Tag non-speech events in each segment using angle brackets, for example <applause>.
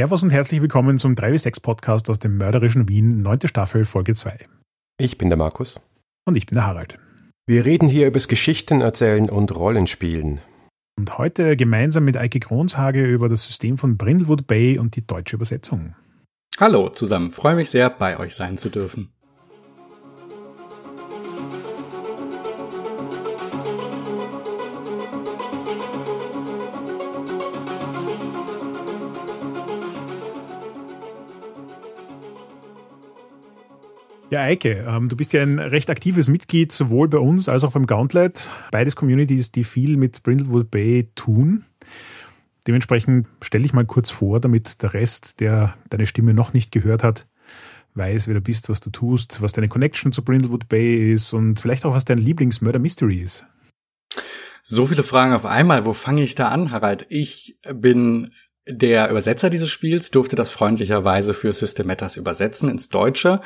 Servus und herzlich willkommen zum 3W6 Podcast aus dem mörderischen Wien, 9. Staffel, Folge 2. Ich bin der Markus. Und ich bin der Harald. Wir reden hier übers Geschichten erzählen und Rollenspielen. Und heute gemeinsam mit Eike Kronshage über das System von Brindlewood Bay und die deutsche Übersetzung. Hallo zusammen, freue mich sehr, bei euch sein zu dürfen. Ja, Eike, ähm, du bist ja ein recht aktives Mitglied sowohl bei uns als auch beim Gauntlet. Beides Communities, die viel mit Brindlewood Bay tun. Dementsprechend stell dich mal kurz vor, damit der Rest, der deine Stimme noch nicht gehört hat, weiß, wer du bist, was du tust, was deine Connection zu Brindlewood Bay ist und vielleicht auch, was dein Lieblings-Murder-Mystery ist. So viele Fragen auf einmal. Wo fange ich da an, Harald? Ich bin der Übersetzer dieses Spiels, durfte das freundlicherweise für Systematas übersetzen ins Deutsche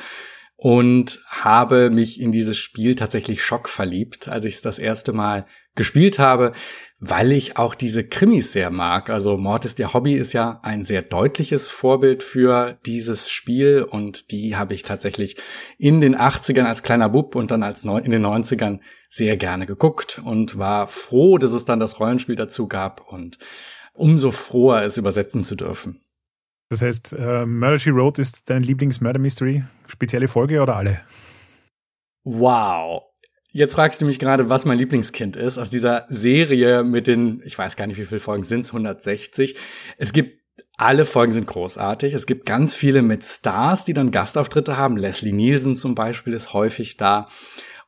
und habe mich in dieses Spiel tatsächlich schockverliebt, als ich es das erste Mal gespielt habe, weil ich auch diese Krimis sehr mag. Also Mord ist ihr Hobby ist ja ein sehr deutliches Vorbild für dieses Spiel und die habe ich tatsächlich in den 80ern als kleiner Bub und dann als in den 90ern sehr gerne geguckt und war froh, dass es dann das Rollenspiel dazu gab und umso froher es übersetzen zu dürfen. Das heißt, äh, Murder She Wrote ist dein Lieblings-Murder-Mystery? Spezielle Folge oder alle? Wow. Jetzt fragst du mich gerade, was mein Lieblingskind ist aus dieser Serie mit den, ich weiß gar nicht, wie viele Folgen sind es, 160. Es gibt alle Folgen sind großartig. Es gibt ganz viele mit Stars, die dann Gastauftritte haben. Leslie Nielsen zum Beispiel ist häufig da.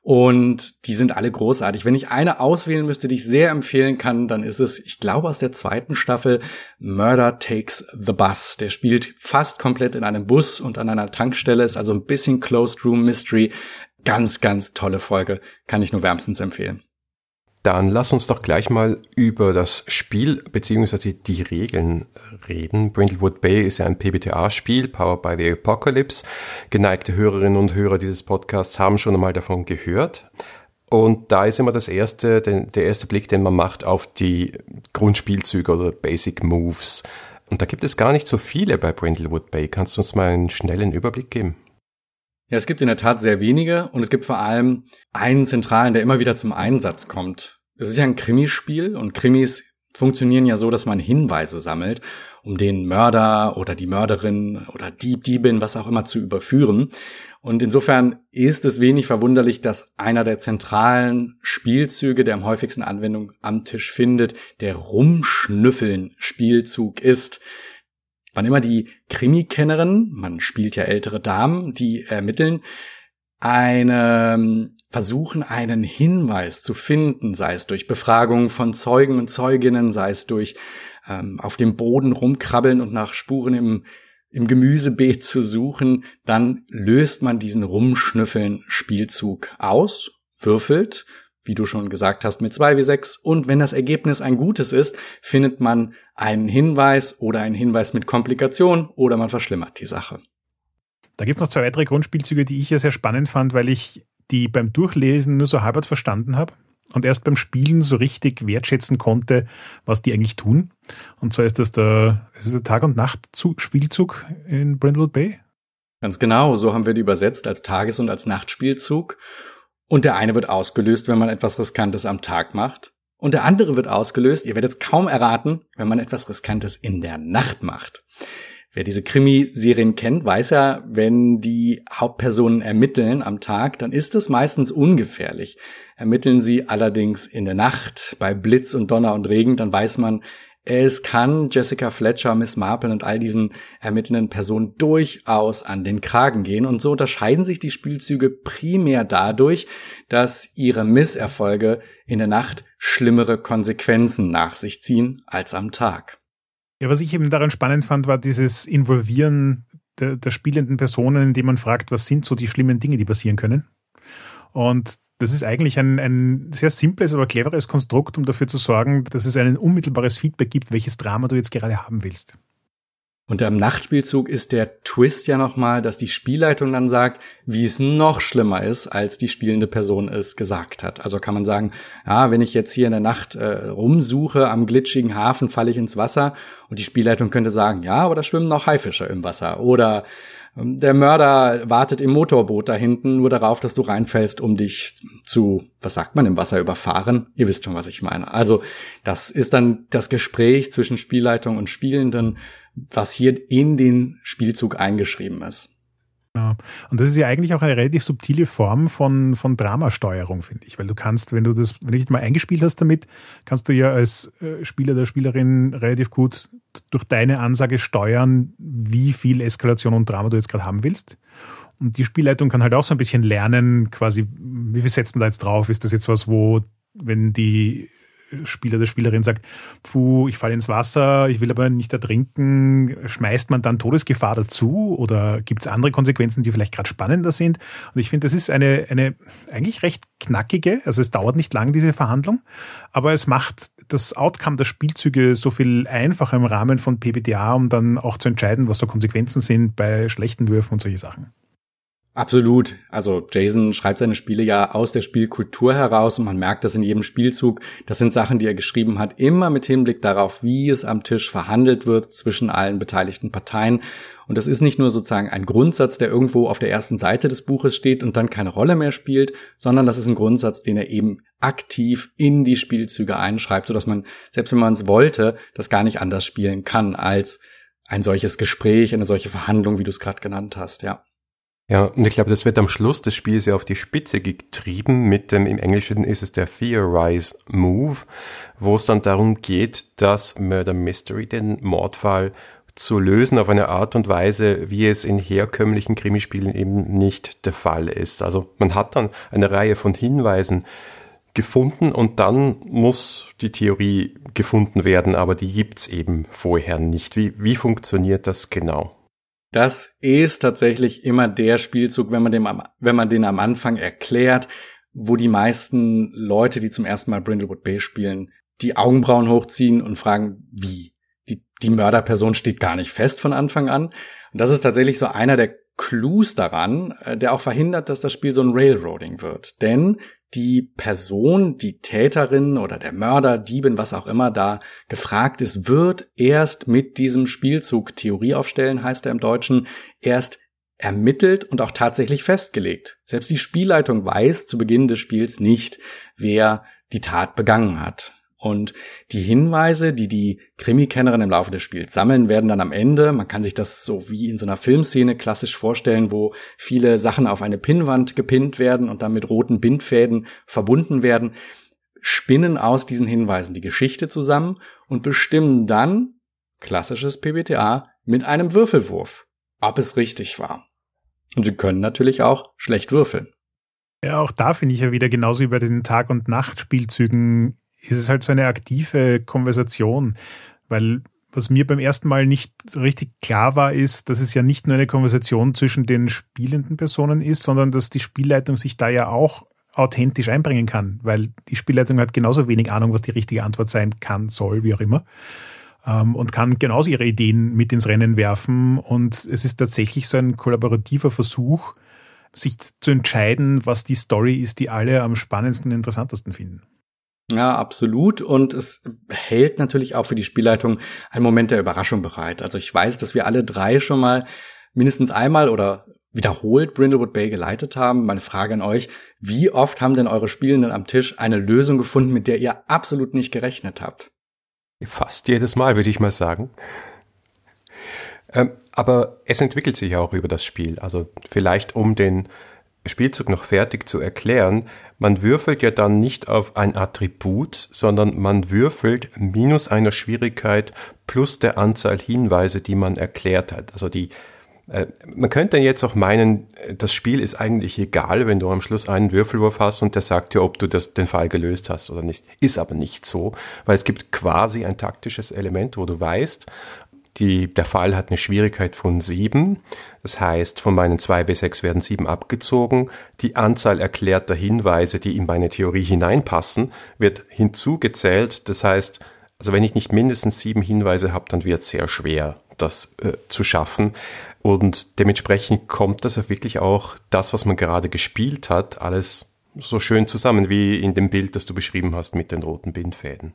Und die sind alle großartig. Wenn ich eine auswählen müsste, die ich sehr empfehlen kann, dann ist es, ich glaube, aus der zweiten Staffel Murder Takes the Bus. Der spielt fast komplett in einem Bus und an einer Tankstelle, ist also ein bisschen Closed Room Mystery. Ganz, ganz tolle Folge. Kann ich nur wärmstens empfehlen. Dann lass uns doch gleich mal über das Spiel bzw. die Regeln reden. Brindlewood Bay ist ja ein PBTA-Spiel, powered by the Apocalypse. Geneigte Hörerinnen und Hörer dieses Podcasts haben schon einmal davon gehört. Und da ist immer das erste, der erste Blick, den man macht auf die Grundspielzüge oder Basic Moves. Und da gibt es gar nicht so viele bei Brindlewood Bay. Kannst du uns mal einen schnellen Überblick geben? Ja, es gibt in der Tat sehr wenige und es gibt vor allem einen zentralen, der immer wieder zum Einsatz kommt. Es ist ja ein Krimispiel und Krimis funktionieren ja so, dass man Hinweise sammelt, um den Mörder oder die Mörderin oder Dieb, Diebin, was auch immer zu überführen. Und insofern ist es wenig verwunderlich, dass einer der zentralen Spielzüge, der am häufigsten Anwendung am Tisch findet, der Rumschnüffeln-Spielzug ist. Wann immer die Krimikennerin, man spielt ja ältere Damen, die ermitteln, eine versuchen, einen Hinweis zu finden, sei es durch Befragung von Zeugen und Zeuginnen, sei es durch ähm, auf dem Boden rumkrabbeln und nach Spuren im, im Gemüsebeet zu suchen, dann löst man diesen Rumschnüffeln-Spielzug aus, würfelt, wie du schon gesagt hast, mit 2 wie 6 und wenn das Ergebnis ein gutes ist, findet man einen Hinweis oder einen Hinweis mit Komplikation oder man verschlimmert die Sache. Da gibt's noch zwei weitere Grundspielzüge, die ich ja sehr spannend fand, weil ich die beim Durchlesen nur so halb verstanden habe und erst beim Spielen so richtig wertschätzen konnte, was die eigentlich tun. Und zwar ist das der, ist der Tag- und Nacht-Spielzug in Brindlewood Bay. Ganz genau, so haben wir die übersetzt als Tages- und als Nachtspielzug. Und der eine wird ausgelöst, wenn man etwas Riskantes am Tag macht. Und der andere wird ausgelöst, ihr werdet es kaum erraten, wenn man etwas Riskantes in der Nacht macht. Wer diese Krimiserien kennt, weiß ja, wenn die Hauptpersonen ermitteln am Tag, dann ist es meistens ungefährlich. Ermitteln sie allerdings in der Nacht bei Blitz und Donner und Regen, dann weiß man, es kann Jessica Fletcher, Miss Marple und all diesen ermittelnden Personen durchaus an den Kragen gehen. Und so unterscheiden sich die Spielzüge primär dadurch, dass ihre Misserfolge in der Nacht schlimmere Konsequenzen nach sich ziehen als am Tag. Ja, was ich eben daran spannend fand, war dieses Involvieren der, der spielenden Personen, indem man fragt, was sind so die schlimmen Dinge, die passieren können. Und das ist eigentlich ein, ein sehr simples, aber cleveres Konstrukt, um dafür zu sorgen, dass es ein unmittelbares Feedback gibt, welches Drama du jetzt gerade haben willst. Und am Nachtspielzug ist der Twist ja nochmal, dass die Spielleitung dann sagt, wie es noch schlimmer ist, als die spielende Person es gesagt hat. Also kann man sagen, ja, wenn ich jetzt hier in der Nacht äh, rumsuche am glitschigen Hafen, falle ich ins Wasser. Und die Spielleitung könnte sagen, ja, aber da schwimmen noch Haifische im Wasser. Oder ähm, der Mörder wartet im Motorboot da hinten nur darauf, dass du reinfällst, um dich zu, was sagt man, im Wasser überfahren. Ihr wisst schon, was ich meine. Also das ist dann das Gespräch zwischen Spielleitung und Spielenden was hier in den Spielzug eingeschrieben ist. Ja. Und das ist ja eigentlich auch eine relativ subtile Form von, von Dramasteuerung, finde ich. Weil du kannst, wenn du das, wenn du dich mal eingespielt hast damit, kannst du ja als äh, Spieler der Spielerin relativ gut durch deine Ansage steuern, wie viel Eskalation und Drama du jetzt gerade haben willst. Und die Spielleitung kann halt auch so ein bisschen lernen, quasi, wie viel setzt man da jetzt drauf? Ist das jetzt was, wo, wenn die Spieler, der Spielerin sagt, puh, ich falle ins Wasser, ich will aber nicht ertrinken, schmeißt man dann Todesgefahr dazu oder gibt es andere Konsequenzen, die vielleicht gerade spannender sind? Und ich finde, das ist eine, eine eigentlich recht knackige, also es dauert nicht lang, diese Verhandlung, aber es macht das Outcome der Spielzüge so viel einfacher im Rahmen von PBTA, um dann auch zu entscheiden, was so Konsequenzen sind bei schlechten Würfen und solche Sachen. Absolut. Also Jason schreibt seine Spiele ja aus der Spielkultur heraus und man merkt das in jedem Spielzug. Das sind Sachen, die er geschrieben hat, immer mit Hinblick darauf, wie es am Tisch verhandelt wird zwischen allen beteiligten Parteien. Und das ist nicht nur sozusagen ein Grundsatz, der irgendwo auf der ersten Seite des Buches steht und dann keine Rolle mehr spielt, sondern das ist ein Grundsatz, den er eben aktiv in die Spielzüge einschreibt, sodass man, selbst wenn man es wollte, das gar nicht anders spielen kann als ein solches Gespräch, eine solche Verhandlung, wie du es gerade genannt hast, ja. Ja, und ich glaube, das wird am Schluss des Spiels ja auf die Spitze getrieben mit dem, im Englischen ist es der Theorize Move, wo es dann darum geht, dass Murder Mystery den Mordfall zu lösen auf eine Art und Weise, wie es in herkömmlichen Krimispielen eben nicht der Fall ist. Also man hat dann eine Reihe von Hinweisen gefunden und dann muss die Theorie gefunden werden, aber die gibt's eben vorher nicht. Wie, wie funktioniert das genau? Das ist tatsächlich immer der Spielzug, wenn man, dem am, wenn man den am Anfang erklärt, wo die meisten Leute, die zum ersten Mal Brindlewood Bay spielen, die Augenbrauen hochziehen und fragen, wie? Die, die Mörderperson steht gar nicht fest von Anfang an. Und das ist tatsächlich so einer der Clues daran, äh, der auch verhindert, dass das Spiel so ein Railroading wird. Denn die Person, die Täterin oder der Mörder, Diebin, was auch immer da gefragt ist, wird erst mit diesem Spielzug Theorie aufstellen, heißt er im Deutschen, erst ermittelt und auch tatsächlich festgelegt. Selbst die Spielleitung weiß zu Beginn des Spiels nicht, wer die Tat begangen hat. Und die Hinweise, die die Krimikennerin im Laufe des Spiels sammeln, werden dann am Ende, man kann sich das so wie in so einer Filmszene klassisch vorstellen, wo viele Sachen auf eine Pinnwand gepinnt werden und dann mit roten Bindfäden verbunden werden, spinnen aus diesen Hinweisen die Geschichte zusammen und bestimmen dann, klassisches PBTA, mit einem Würfelwurf, ob es richtig war. Und sie können natürlich auch schlecht würfeln. Ja, auch da finde ich ja wieder genauso wie bei den Tag- und Nachtspielzügen ist es halt so eine aktive Konversation, weil was mir beim ersten Mal nicht richtig klar war, ist, dass es ja nicht nur eine Konversation zwischen den spielenden Personen ist, sondern dass die Spielleitung sich da ja auch authentisch einbringen kann, weil die Spielleitung hat genauso wenig Ahnung, was die richtige Antwort sein kann, soll, wie auch immer, ähm, und kann genauso ihre Ideen mit ins Rennen werfen. Und es ist tatsächlich so ein kollaborativer Versuch, sich zu entscheiden, was die Story ist, die alle am spannendsten und interessantesten finden. Ja, absolut. Und es hält natürlich auch für die Spielleitung einen Moment der Überraschung bereit. Also ich weiß, dass wir alle drei schon mal mindestens einmal oder wiederholt Brindlewood Bay geleitet haben. Meine Frage an euch, wie oft haben denn eure Spielenden am Tisch eine Lösung gefunden, mit der ihr absolut nicht gerechnet habt? Fast jedes Mal, würde ich mal sagen. Ähm, aber es entwickelt sich auch über das Spiel. Also vielleicht um den Spielzug noch fertig zu erklären, man würfelt ja dann nicht auf ein Attribut, sondern man würfelt minus einer Schwierigkeit plus der Anzahl Hinweise, die man erklärt hat. Also die, äh, man könnte jetzt auch meinen, das Spiel ist eigentlich egal, wenn du am Schluss einen Würfelwurf hast und der sagt dir, ob du das, den Fall gelöst hast oder nicht. Ist aber nicht so, weil es gibt quasi ein taktisches Element, wo du weißt, die, der Fall hat eine Schwierigkeit von sieben. Das heißt, von meinen zwei W6 werden sieben abgezogen. Die Anzahl erklärter Hinweise, die in meine Theorie hineinpassen, wird hinzugezählt. Das heißt, also wenn ich nicht mindestens sieben Hinweise habe, dann wird es sehr schwer, das äh, zu schaffen. Und dementsprechend kommt das ja wirklich auch das, was man gerade gespielt hat, alles so schön zusammen wie in dem Bild, das du beschrieben hast mit den roten Bindfäden.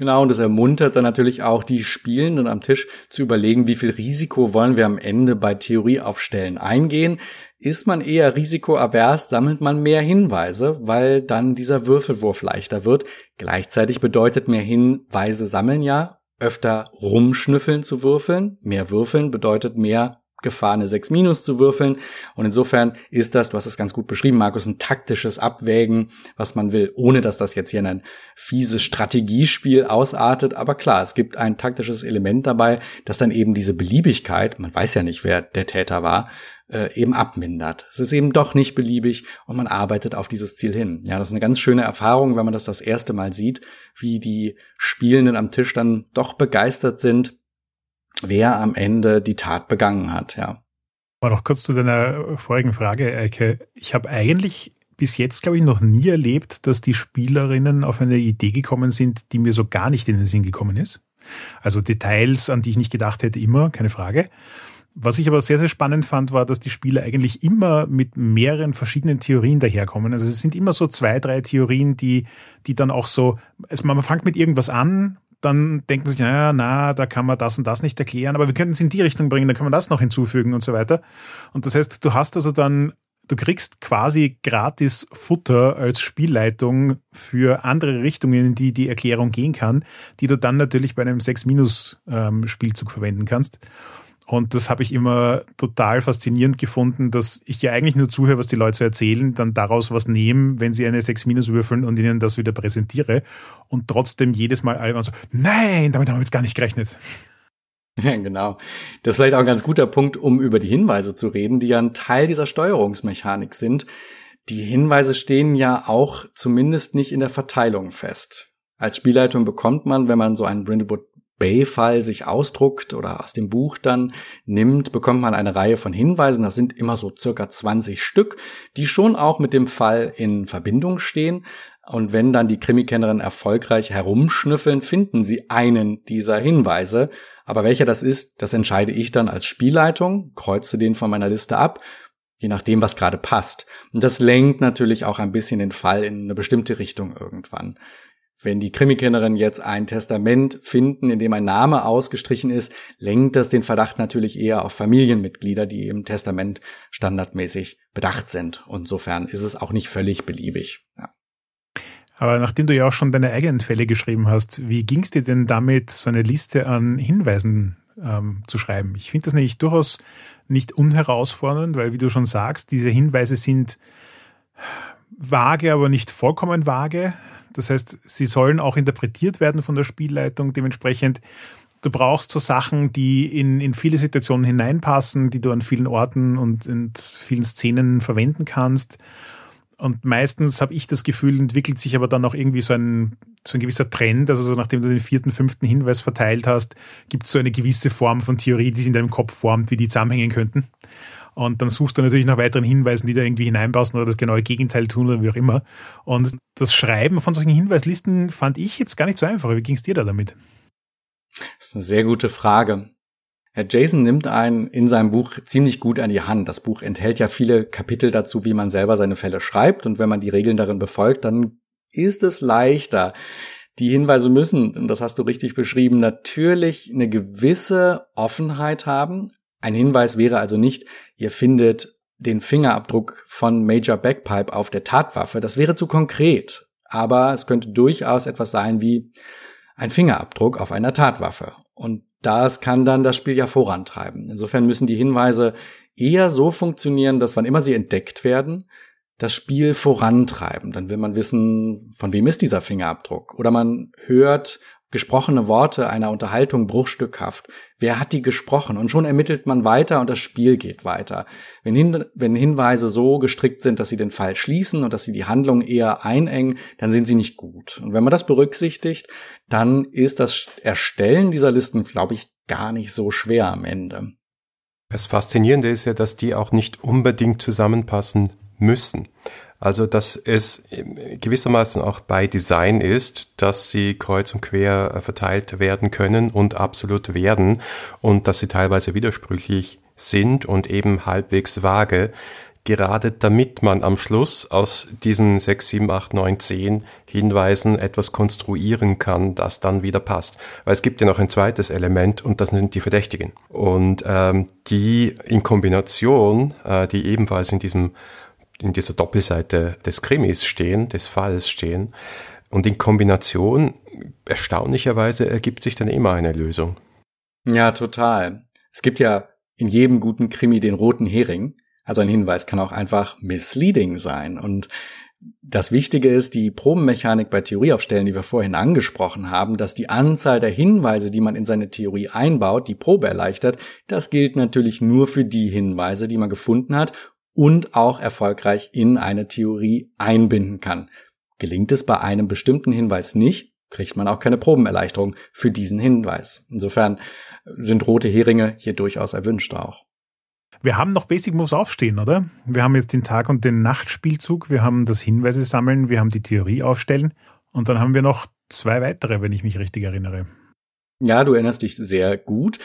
Genau, und das ermuntert dann natürlich auch die Spielenden am Tisch zu überlegen, wie viel Risiko wollen wir am Ende bei Theorieaufstellen eingehen. Ist man eher risikoavers, sammelt man mehr Hinweise, weil dann dieser Würfelwurf leichter wird. Gleichzeitig bedeutet mehr Hinweise sammeln ja öfter rumschnüffeln zu würfeln. Mehr würfeln bedeutet mehr Gefahr, eine 6 minus zu würfeln. Und insofern ist das, du hast es ganz gut beschrieben, Markus, ein taktisches Abwägen, was man will, ohne dass das jetzt hier in ein fieses Strategiespiel ausartet. Aber klar, es gibt ein taktisches Element dabei, das dann eben diese Beliebigkeit, man weiß ja nicht, wer der Täter war, äh, eben abmindert. Es ist eben doch nicht beliebig und man arbeitet auf dieses Ziel hin. Ja, das ist eine ganz schöne Erfahrung, wenn man das das erste Mal sieht, wie die Spielenden am Tisch dann doch begeistert sind wer am Ende die Tat begangen hat, ja. Aber noch kurz zu deiner vorigen Frage, Eike. Ich habe eigentlich bis jetzt, glaube ich, noch nie erlebt, dass die Spielerinnen auf eine Idee gekommen sind, die mir so gar nicht in den Sinn gekommen ist. Also Details, an die ich nicht gedacht hätte, immer, keine Frage. Was ich aber sehr, sehr spannend fand, war, dass die Spieler eigentlich immer mit mehreren verschiedenen Theorien daherkommen. Also es sind immer so zwei, drei Theorien, die, die dann auch so, also man fängt mit irgendwas an, dann denkt man sich, naja, na, da kann man das und das nicht erklären, aber wir könnten es in die Richtung bringen, dann kann man das noch hinzufügen und so weiter. Und das heißt, du hast also dann, du kriegst quasi gratis Futter als Spielleitung für andere Richtungen, in die die Erklärung gehen kann, die du dann natürlich bei einem 6-Minus-Spielzug ähm, verwenden kannst. Und das habe ich immer total faszinierend gefunden, dass ich ja eigentlich nur zuhöre, was die Leute so erzählen, dann daraus was nehme, wenn sie eine 6 Minus würfeln und ihnen das wieder präsentiere. Und trotzdem jedes Mal alle so, nein, damit haben wir jetzt gar nicht gerechnet. <laughs> Ja, genau. Das ist vielleicht auch ein ganz guter Punkt, um über die Hinweise zu reden, die ja ein Teil dieser Steuerungsmechanik sind. Die Hinweise stehen ja auch zumindest nicht in der Verteilung fest. Als Spielleitung bekommt man, wenn man so einen Brindlewood Bay-Fall sich ausdruckt oder aus dem Buch dann nimmt, bekommt man eine Reihe von Hinweisen. Das sind immer so circa 20 Stück, die schon auch mit dem Fall in Verbindung stehen. Und wenn dann die Krimikennerin erfolgreich herumschnüffeln, finden sie einen dieser Hinweise. Aber welcher das ist, das entscheide ich dann als Spielleitung, kreuze den von meiner Liste ab, je nachdem, was gerade passt. Und das lenkt natürlich auch ein bisschen den Fall in eine bestimmte Richtung irgendwann wenn die Krimikennerin jetzt ein Testament finden, in dem ein Name ausgestrichen ist, lenkt das den Verdacht natürlich eher auf Familienmitglieder, die im Testament standardmäßig bedacht sind. insofern ist es auch nicht völlig beliebig. Ja. Aber nachdem du ja auch schon deine eigenen Fälle geschrieben hast, wie ging es dir denn damit, so eine Liste an Hinweisen ähm, zu schreiben? Ich finde das nämlich durchaus nicht unherausfordernd, weil, wie du schon sagst, diese Hinweise sind vage, aber nicht vollkommen vage. Das heißt, sie sollen auch interpretiert werden von der Spielleitung. Dementsprechend, du brauchst so Sachen, die in, in viele Situationen hineinpassen, die du an vielen Orten und in vielen Szenen verwenden kannst. Und meistens habe ich das Gefühl, entwickelt sich aber dann auch irgendwie so ein, so ein gewisser Trend. Also so nachdem du den vierten, fünften Hinweis verteilt hast, gibt es so eine gewisse Form von Theorie, die sich in deinem Kopf formt, wie die zusammenhängen könnten. Und dann suchst du natürlich nach weiteren Hinweisen, die da irgendwie hineinpassen oder das genaue Gegenteil tun oder wie auch immer. Und das Schreiben von solchen Hinweislisten fand ich jetzt gar nicht so einfach. Wie ging es dir da damit? Das ist eine sehr gute Frage. Herr Jason nimmt einen in seinem Buch ziemlich gut an die Hand. Das Buch enthält ja viele Kapitel dazu, wie man selber seine Fälle schreibt. Und wenn man die Regeln darin befolgt, dann ist es leichter. Die Hinweise müssen, und das hast du richtig beschrieben, natürlich eine gewisse Offenheit haben, ein Hinweis wäre also nicht, ihr findet den Fingerabdruck von Major Backpipe auf der Tatwaffe. Das wäre zu konkret. Aber es könnte durchaus etwas sein wie ein Fingerabdruck auf einer Tatwaffe. Und das kann dann das Spiel ja vorantreiben. Insofern müssen die Hinweise eher so funktionieren, dass wann immer sie entdeckt werden, das Spiel vorantreiben. Dann will man wissen, von wem ist dieser Fingerabdruck. Oder man hört gesprochene Worte einer Unterhaltung bruchstückhaft. Wer hat die gesprochen? Und schon ermittelt man weiter und das Spiel geht weiter. Wenn, Hin wenn Hinweise so gestrickt sind, dass sie den Fall schließen und dass sie die Handlung eher einengen, dann sind sie nicht gut. Und wenn man das berücksichtigt, dann ist das Erstellen dieser Listen, glaube ich, gar nicht so schwer am Ende. Das Faszinierende ist ja, dass die auch nicht unbedingt zusammenpassen müssen. Also, dass es gewissermaßen auch bei Design ist, dass sie kreuz und quer äh, verteilt werden können und absolut werden und dass sie teilweise widersprüchlich sind und eben halbwegs vage, gerade damit man am Schluss aus diesen 6, 7, 8, 9, 10 Hinweisen etwas konstruieren kann, das dann wieder passt. Weil es gibt ja noch ein zweites Element und das sind die Verdächtigen. Und ähm, die in Kombination, äh, die ebenfalls in diesem in dieser Doppelseite des Krimis stehen, des Falls stehen. Und in Kombination, erstaunlicherweise, ergibt sich dann immer eine Lösung. Ja, total. Es gibt ja in jedem guten Krimi den roten Hering. Also ein Hinweis kann auch einfach misleading sein. Und das Wichtige ist, die Probenmechanik bei Theorieaufstellen, die wir vorhin angesprochen haben, dass die Anzahl der Hinweise, die man in seine Theorie einbaut, die Probe erleichtert. Das gilt natürlich nur für die Hinweise, die man gefunden hat und auch erfolgreich in eine Theorie einbinden kann. Gelingt es bei einem bestimmten Hinweis nicht, kriegt man auch keine Probenerleichterung für diesen Hinweis. Insofern sind rote Heringe hier durchaus erwünscht auch. Wir haben noch Basic Moves aufstehen, oder? Wir haben jetzt den Tag- und den Nachtspielzug, wir haben das Hinweise sammeln, wir haben die Theorie aufstellen und dann haben wir noch zwei weitere, wenn ich mich richtig erinnere. Ja, du erinnerst dich sehr gut.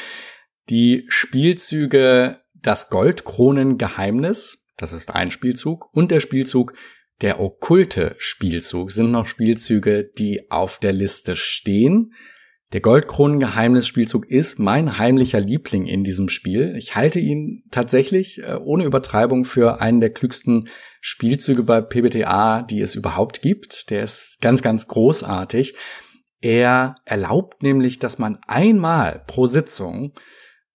Die Spielzüge Das Goldkronengeheimnis, das ist ein Spielzug, und der Spielzug Der okkulte Spielzug sind noch Spielzüge, die auf der Liste stehen. Der Goldkronengeheimnis-Spielzug ist mein heimlicher Liebling in diesem Spiel. Ich halte ihn tatsächlich äh, ohne Übertreibung für einen der klügsten Spielzüge bei PBTA, die es überhaupt gibt. Der ist ganz, ganz großartig. Er erlaubt nämlich, dass man einmal pro Sitzung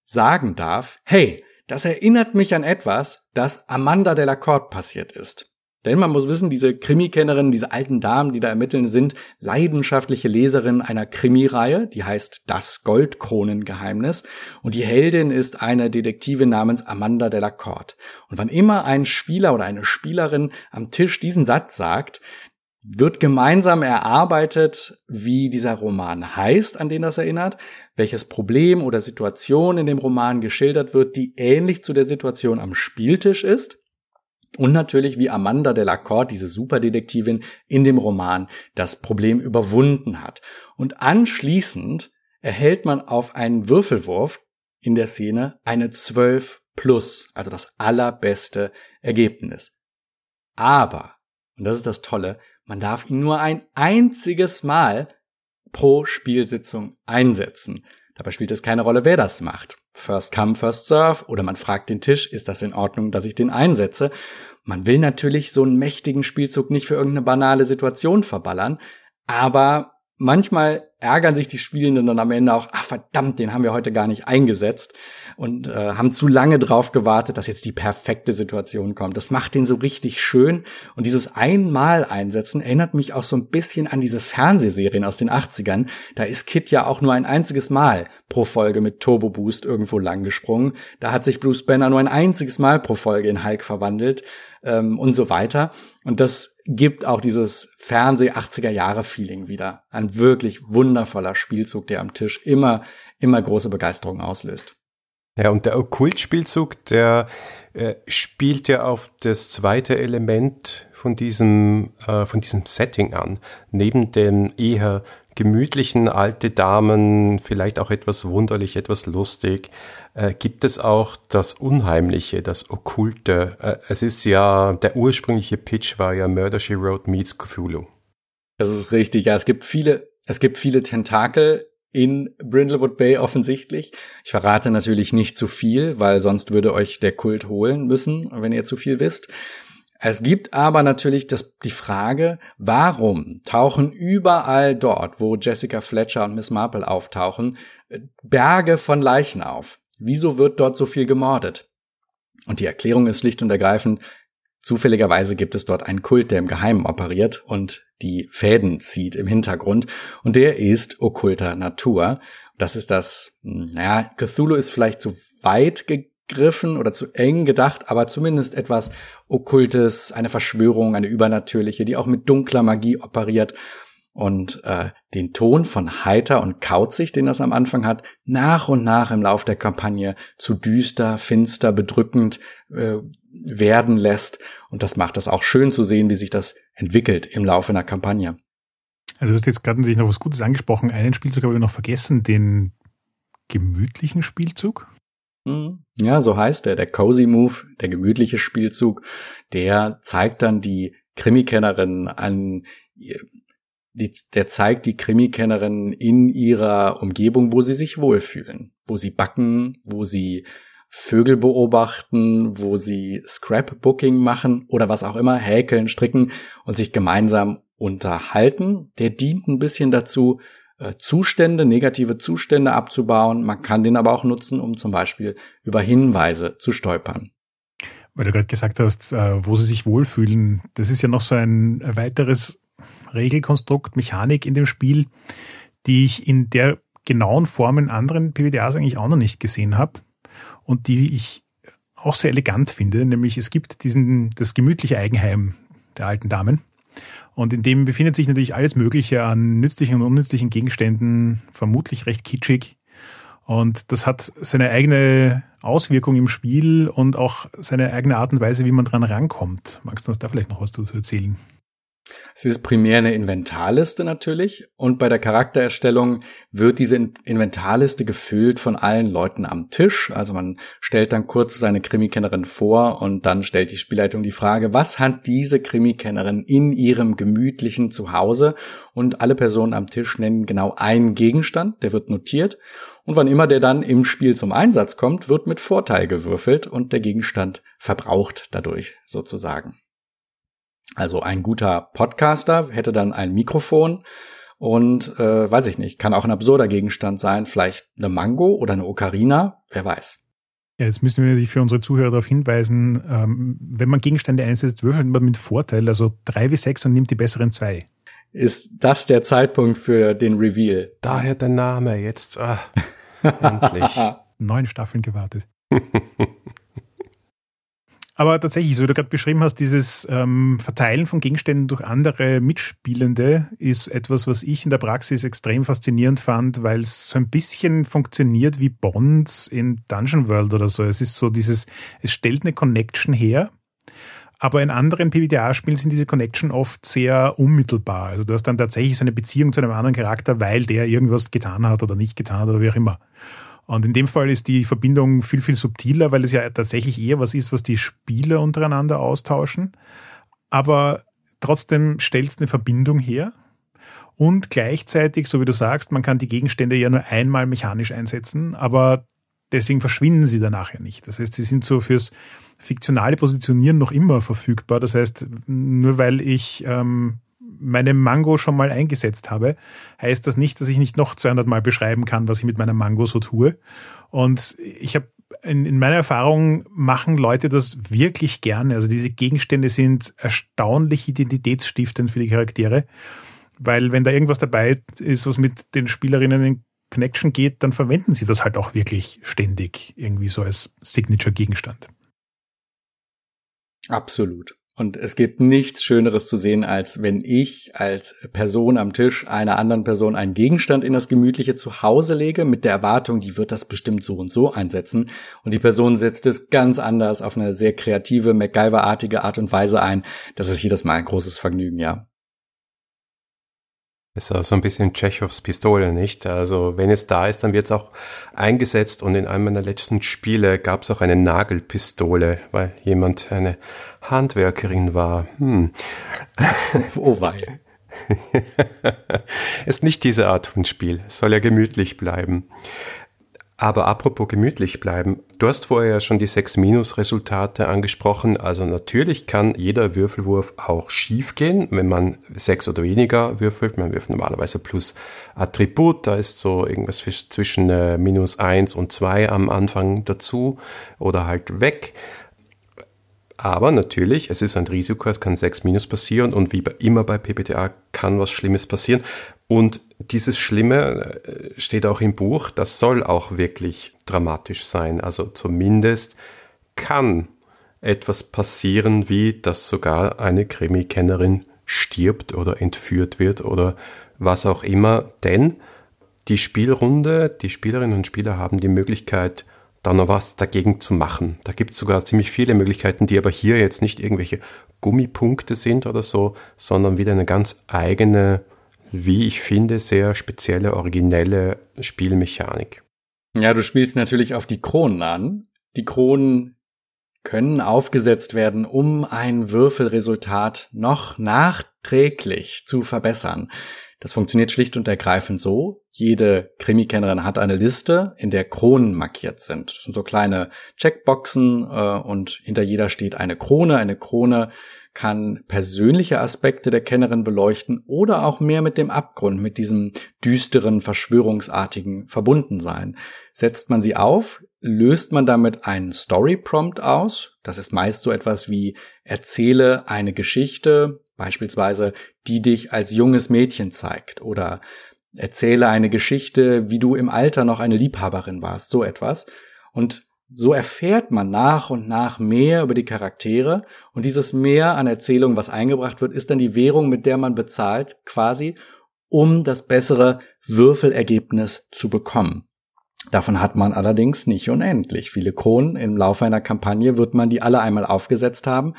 sagen darf, hey, das erinnert mich an etwas, das Amanda Delacorte passiert ist. Denn man muss wissen, diese Krimi-Kennerinnen, diese alten Damen, die da ermitteln, sind leidenschaftliche Leserinnen einer Krimireihe, die heißt Das Goldkronengeheimnis. Und die Heldin ist eine Detektivin namens Amanda Delacorte. Und wann immer ein Spieler oder eine Spielerin am Tisch diesen Satz sagt, wird gemeinsam erarbeitet, wie dieser Roman heißt, an den das erinnert, welches Problem oder Situation in dem Roman geschildert wird, die ähnlich zu der Situation am Spieltisch ist und natürlich, wie Amanda Delacorte, diese Superdetektivin in dem Roman, das Problem überwunden hat. Und anschließend erhält man auf einen Würfelwurf in der Szene eine 12 plus, also das allerbeste Ergebnis. Aber, und das ist das Tolle, man darf ihn nur ein einziges Mal pro Spielsitzung einsetzen. Dabei spielt es keine Rolle, wer das macht. First come, first serve oder man fragt den Tisch, ist das in Ordnung, dass ich den einsetze? Man will natürlich so einen mächtigen Spielzug nicht für irgendeine banale Situation verballern, aber manchmal ärgern sich die Spielenden dann am Ende auch, ach verdammt, den haben wir heute gar nicht eingesetzt und äh, haben zu lange drauf gewartet, dass jetzt die perfekte Situation kommt. Das macht den so richtig schön und dieses einmal einsetzen erinnert mich auch so ein bisschen an diese Fernsehserien aus den 80ern. Da ist Kit ja auch nur ein einziges Mal pro Folge mit Turbo Boost irgendwo lang gesprungen. Da hat sich Bruce Banner nur ein einziges Mal pro Folge in Hulk verwandelt ähm, und so weiter. Und das gibt auch dieses Fernseh 80er Jahre Feeling wieder. Ein wirklich wundervoller Spielzug, der am Tisch immer, immer große Begeisterung auslöst. Ja, und der Okkultspielzug, der äh, spielt ja auf das zweite Element von diesem, äh, von diesem Setting an. Neben dem eher gemütlichen alte Damen, vielleicht auch etwas wunderlich, etwas lustig, äh, gibt es auch das Unheimliche, das Okkulte. Äh, es ist ja, der ursprüngliche Pitch war ja Murder She Wrote meets Cthulhu. Das ist richtig, ja. Es gibt viele, es gibt viele Tentakel in Brindlewood Bay offensichtlich. Ich verrate natürlich nicht zu viel, weil sonst würde euch der Kult holen müssen, wenn ihr zu viel wisst. Es gibt aber natürlich das, die Frage, warum tauchen überall dort, wo Jessica Fletcher und Miss Marple auftauchen, Berge von Leichen auf? Wieso wird dort so viel gemordet? Und die Erklärung ist schlicht und ergreifend, zufälligerweise gibt es dort einen Kult, der im Geheimen operiert und die Fäden zieht im Hintergrund und der ist okkulter Natur. Das ist das, hm, naja, Cthulhu ist vielleicht zu weit gegriffen oder zu eng gedacht, aber zumindest etwas Okkultes, eine Verschwörung, eine übernatürliche, die auch mit dunkler Magie operiert und äh, den Ton von heiter und kauzig, den das am Anfang hat, nach und nach im Lauf der Kampagne zu düster, finster, bedrückend, äh, werden lässt. Und das macht das auch schön zu sehen, wie sich das entwickelt im Laufe einer Kampagne. Also du hast jetzt gerade natürlich noch was Gutes angesprochen. Einen Spielzug habe ich noch vergessen, den gemütlichen Spielzug. Hm. Ja, so heißt er, der Cozy Move, der gemütliche Spielzug, der zeigt dann die Krimikennerin an, die, der zeigt die Krimikennerin in ihrer Umgebung, wo sie sich wohlfühlen, wo sie backen, wo sie Vögel beobachten, wo sie Scrapbooking machen oder was auch immer, häkeln, stricken und sich gemeinsam unterhalten. Der dient ein bisschen dazu, Zustände, negative Zustände abzubauen. Man kann den aber auch nutzen, um zum Beispiel über Hinweise zu stolpern. Weil du gerade gesagt hast, äh, wo sie sich wohlfühlen, das ist ja noch so ein weiteres Regelkonstrukt, Mechanik in dem Spiel, die ich in der genauen Form in anderen PBDAs eigentlich auch noch nicht gesehen habe und die ich auch sehr elegant finde, nämlich es gibt diesen, das gemütliche Eigenheim der alten Damen. Und in dem befindet sich natürlich alles Mögliche an nützlichen und unnützlichen Gegenständen, vermutlich recht kitschig. Und das hat seine eigene Auswirkung im Spiel und auch seine eigene Art und Weise, wie man dran rankommt. Magst du uns da vielleicht noch was dazu erzählen? Es ist primär eine Inventarliste natürlich und bei der Charaktererstellung wird diese Inventarliste gefüllt von allen Leuten am Tisch. Also man stellt dann kurz seine Krimikennerin vor und dann stellt die Spielleitung die Frage, was hat diese Krimikennerin in ihrem gemütlichen Zuhause? Und alle Personen am Tisch nennen genau einen Gegenstand, der wird notiert und wann immer der dann im Spiel zum Einsatz kommt, wird mit Vorteil gewürfelt und der Gegenstand verbraucht dadurch sozusagen. Also ein guter Podcaster hätte dann ein Mikrofon und äh, weiß ich nicht, kann auch ein absurder Gegenstand sein, vielleicht eine Mango oder eine Ocarina, wer weiß. Ja, jetzt müssen wir natürlich für unsere Zuhörer darauf hinweisen, ähm, wenn man Gegenstände einsetzt, würfelt man mit Vorteil, also drei wie sechs und nimmt die besseren zwei. Ist das der Zeitpunkt für den Reveal? Daher der Name jetzt. Ah, endlich. <laughs> Neun Staffeln gewartet. <laughs> Aber tatsächlich, so wie du gerade beschrieben hast, dieses ähm, Verteilen von Gegenständen durch andere Mitspielende ist etwas, was ich in der Praxis extrem faszinierend fand, weil es so ein bisschen funktioniert wie Bonds in Dungeon World oder so. Es ist so dieses, es stellt eine Connection her, aber in anderen PBTA-Spielen sind diese Connection oft sehr unmittelbar. Also du hast dann tatsächlich so eine Beziehung zu einem anderen Charakter, weil der irgendwas getan hat oder nicht getan hat oder wie auch immer. Und in dem Fall ist die Verbindung viel, viel subtiler, weil es ja tatsächlich eher was ist, was die Spieler untereinander austauschen. Aber trotzdem stellt es eine Verbindung her. Und gleichzeitig, so wie du sagst, man kann die Gegenstände ja nur einmal mechanisch einsetzen, aber deswegen verschwinden sie danach ja nicht. Das heißt, sie sind so fürs fiktionale Positionieren noch immer verfügbar. Das heißt, nur weil ich ähm, meine Mango schon mal eingesetzt habe, heißt das nicht, dass ich nicht noch 200 Mal beschreiben kann, was ich mit meiner Mango so tue. Und ich habe in, in meiner Erfahrung machen Leute das wirklich gerne. Also diese Gegenstände sind erstaunlich identitätsstiftend für die Charaktere, weil wenn da irgendwas dabei ist, was mit den Spielerinnen in Connection geht, dann verwenden sie das halt auch wirklich ständig irgendwie so als Signature-Gegenstand. Absolut. Und es gibt nichts Schöneres zu sehen, als wenn ich als Person am Tisch einer anderen Person einen Gegenstand in das gemütliche Zuhause lege, mit der Erwartung, die wird das bestimmt so und so einsetzen. Und die Person setzt es ganz anders auf eine sehr kreative, MacGyver-artige Art und Weise ein. Das ist jedes Mal ein großes Vergnügen, ja. Ist auch so ein bisschen Tschechows Pistole, nicht? Also wenn es da ist, dann wird es auch eingesetzt und in einem meiner letzten Spiele gab es auch eine Nagelpistole, weil jemand eine Handwerkerin war. Hm. <laughs> oh wei. <laughs> ist nicht diese Art von Spiel. Es soll ja gemütlich bleiben. Aber apropos gemütlich bleiben, du hast vorher ja schon die 6 Minus-Resultate angesprochen. Also natürlich kann jeder Würfelwurf auch schief gehen, wenn man 6 oder weniger würfelt. Man wirft normalerweise plus Attribut, da ist so irgendwas zwischen äh, minus 1 und 2 am Anfang dazu oder halt weg. Aber natürlich, es ist ein Risiko, es kann 6 minus passieren und wie immer bei PPTA kann was Schlimmes passieren. Und dieses Schlimme äh, steht auch im Buch, das soll auch wirklich dramatisch sein. Also zumindest kann etwas passieren, wie dass sogar eine Krimi-Kennerin stirbt oder entführt wird oder was auch immer. Denn die Spielrunde, die Spielerinnen und Spieler haben die Möglichkeit da noch was dagegen zu machen. Da gibt es sogar ziemlich viele Möglichkeiten, die aber hier jetzt nicht irgendwelche Gummipunkte sind oder so, sondern wieder eine ganz eigene, wie ich finde, sehr spezielle, originelle Spielmechanik. Ja, du spielst natürlich auf die Kronen an. Die Kronen können aufgesetzt werden, um ein Würfelresultat noch nachträglich zu verbessern. Das funktioniert schlicht und ergreifend so. Jede Krimikennerin hat eine Liste, in der Kronen markiert sind. Das sind so kleine Checkboxen äh, und hinter jeder steht eine Krone. Eine Krone kann persönliche Aspekte der Kennerin beleuchten oder auch mehr mit dem Abgrund, mit diesem düsteren, verschwörungsartigen verbunden sein. Setzt man sie auf, löst man damit einen Story Prompt aus. Das ist meist so etwas wie erzähle eine Geschichte, beispielsweise, die dich als junges Mädchen zeigt oder erzähle eine Geschichte, wie du im Alter noch eine Liebhaberin warst, so etwas. Und so erfährt man nach und nach mehr über die Charaktere und dieses Mehr an Erzählung, was eingebracht wird, ist dann die Währung, mit der man bezahlt, quasi, um das bessere Würfelergebnis zu bekommen. Davon hat man allerdings nicht unendlich. Viele Kronen im Laufe einer Kampagne wird man die alle einmal aufgesetzt haben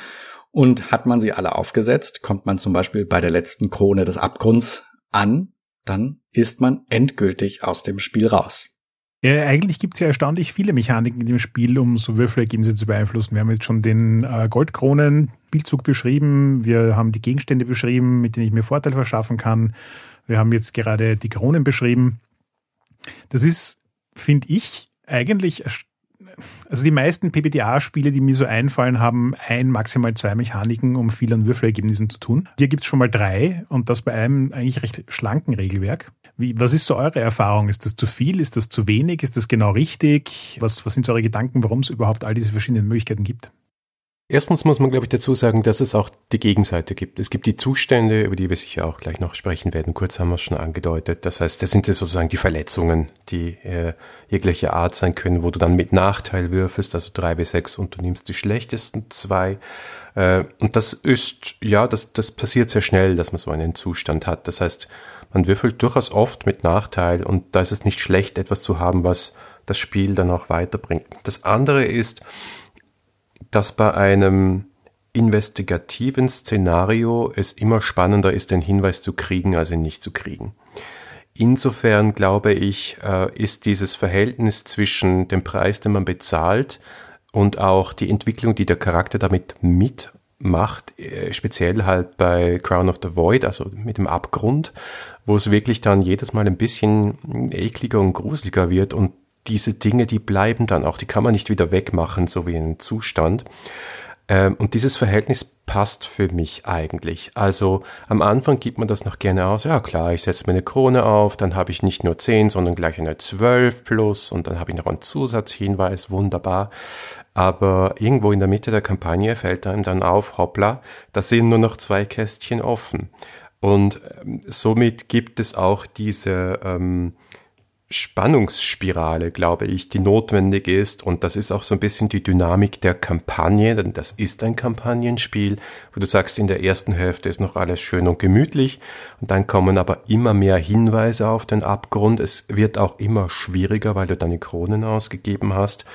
und hat man sie alle aufgesetzt, kommt man zum Beispiel bei der letzten Krone des Abgrunds an, dann ist man endgültig aus dem Spiel raus. Ja, eigentlich gibt es ja erstaunlich viele Mechaniken in dem Spiel, um so Würfelergebnisse zu beeinflussen. Wir haben jetzt schon den äh, Goldkronen-Spielzug beschrieben, wir haben die Gegenstände beschrieben, mit denen ich mir Vorteil verschaffen kann. Wir haben jetzt gerade die Kronen beschrieben. Das ist, finde ich, eigentlich also die meisten PBTA-Spiele, die mir so einfallen, haben ein, maximal zwei Mechaniken, um viel an Würfelergebnissen zu tun. Hier gibt es schon mal drei und das bei einem eigentlich recht schlanken Regelwerk. Wie, was ist so eure Erfahrung? Ist das zu viel? Ist das zu wenig? Ist das genau richtig? Was, was sind so eure Gedanken, warum es überhaupt all diese verschiedenen Möglichkeiten gibt? Erstens muss man, glaube ich, dazu sagen, dass es auch die Gegenseite gibt. Es gibt die Zustände, über die wir sicher auch gleich noch sprechen werden. Kurz haben wir es schon angedeutet. Das heißt, das sind sozusagen die Verletzungen, die äh, jeglicher Art sein können, wo du dann mit Nachteil würfelst, also drei bis sechs und du nimmst die schlechtesten zwei. Äh, und das ist, ja, das, das passiert sehr schnell, dass man so einen Zustand hat. Das heißt, man würfelt durchaus oft mit Nachteil und da ist es nicht schlecht, etwas zu haben, was das Spiel dann auch weiterbringt. Das andere ist, dass bei einem investigativen Szenario es immer spannender ist, den Hinweis zu kriegen, als ihn nicht zu kriegen. Insofern glaube ich, äh, ist dieses Verhältnis zwischen dem Preis, den man bezahlt, und auch die Entwicklung, die der Charakter damit mitmacht, äh, speziell halt bei Crown of the Void, also mit dem Abgrund, wo es wirklich dann jedes Mal ein bisschen ekliger und gruseliger wird und diese Dinge, die bleiben dann auch, die kann man nicht wieder wegmachen, so wie ein Zustand. Ähm, und dieses Verhältnis passt für mich eigentlich. Also am Anfang gibt man das noch gerne aus. Ja klar, ich setze mir eine Krone auf, dann habe ich nicht nur 10, sondern gleich eine 12 plus und dann habe ich noch einen Zusatzhinweis, wunderbar. Aber irgendwo in der Mitte der Kampagne fällt einem dann auf, hoppla, da sind nur noch zwei Kästchen offen. Und ähm, somit gibt es auch diese ähm, Spannungsspirale, glaube ich, die notwendig ist. Und das ist auch so ein bisschen die Dynamik der Kampagne, denn das ist ein Kampagnenspiel, wo du sagst, in der ersten Hälfte ist noch alles schön und gemütlich. Und dann kommen aber immer mehr Hinweise auf den Abgrund. Es wird auch immer schwieriger, weil du deine Kronen ausgegeben hast.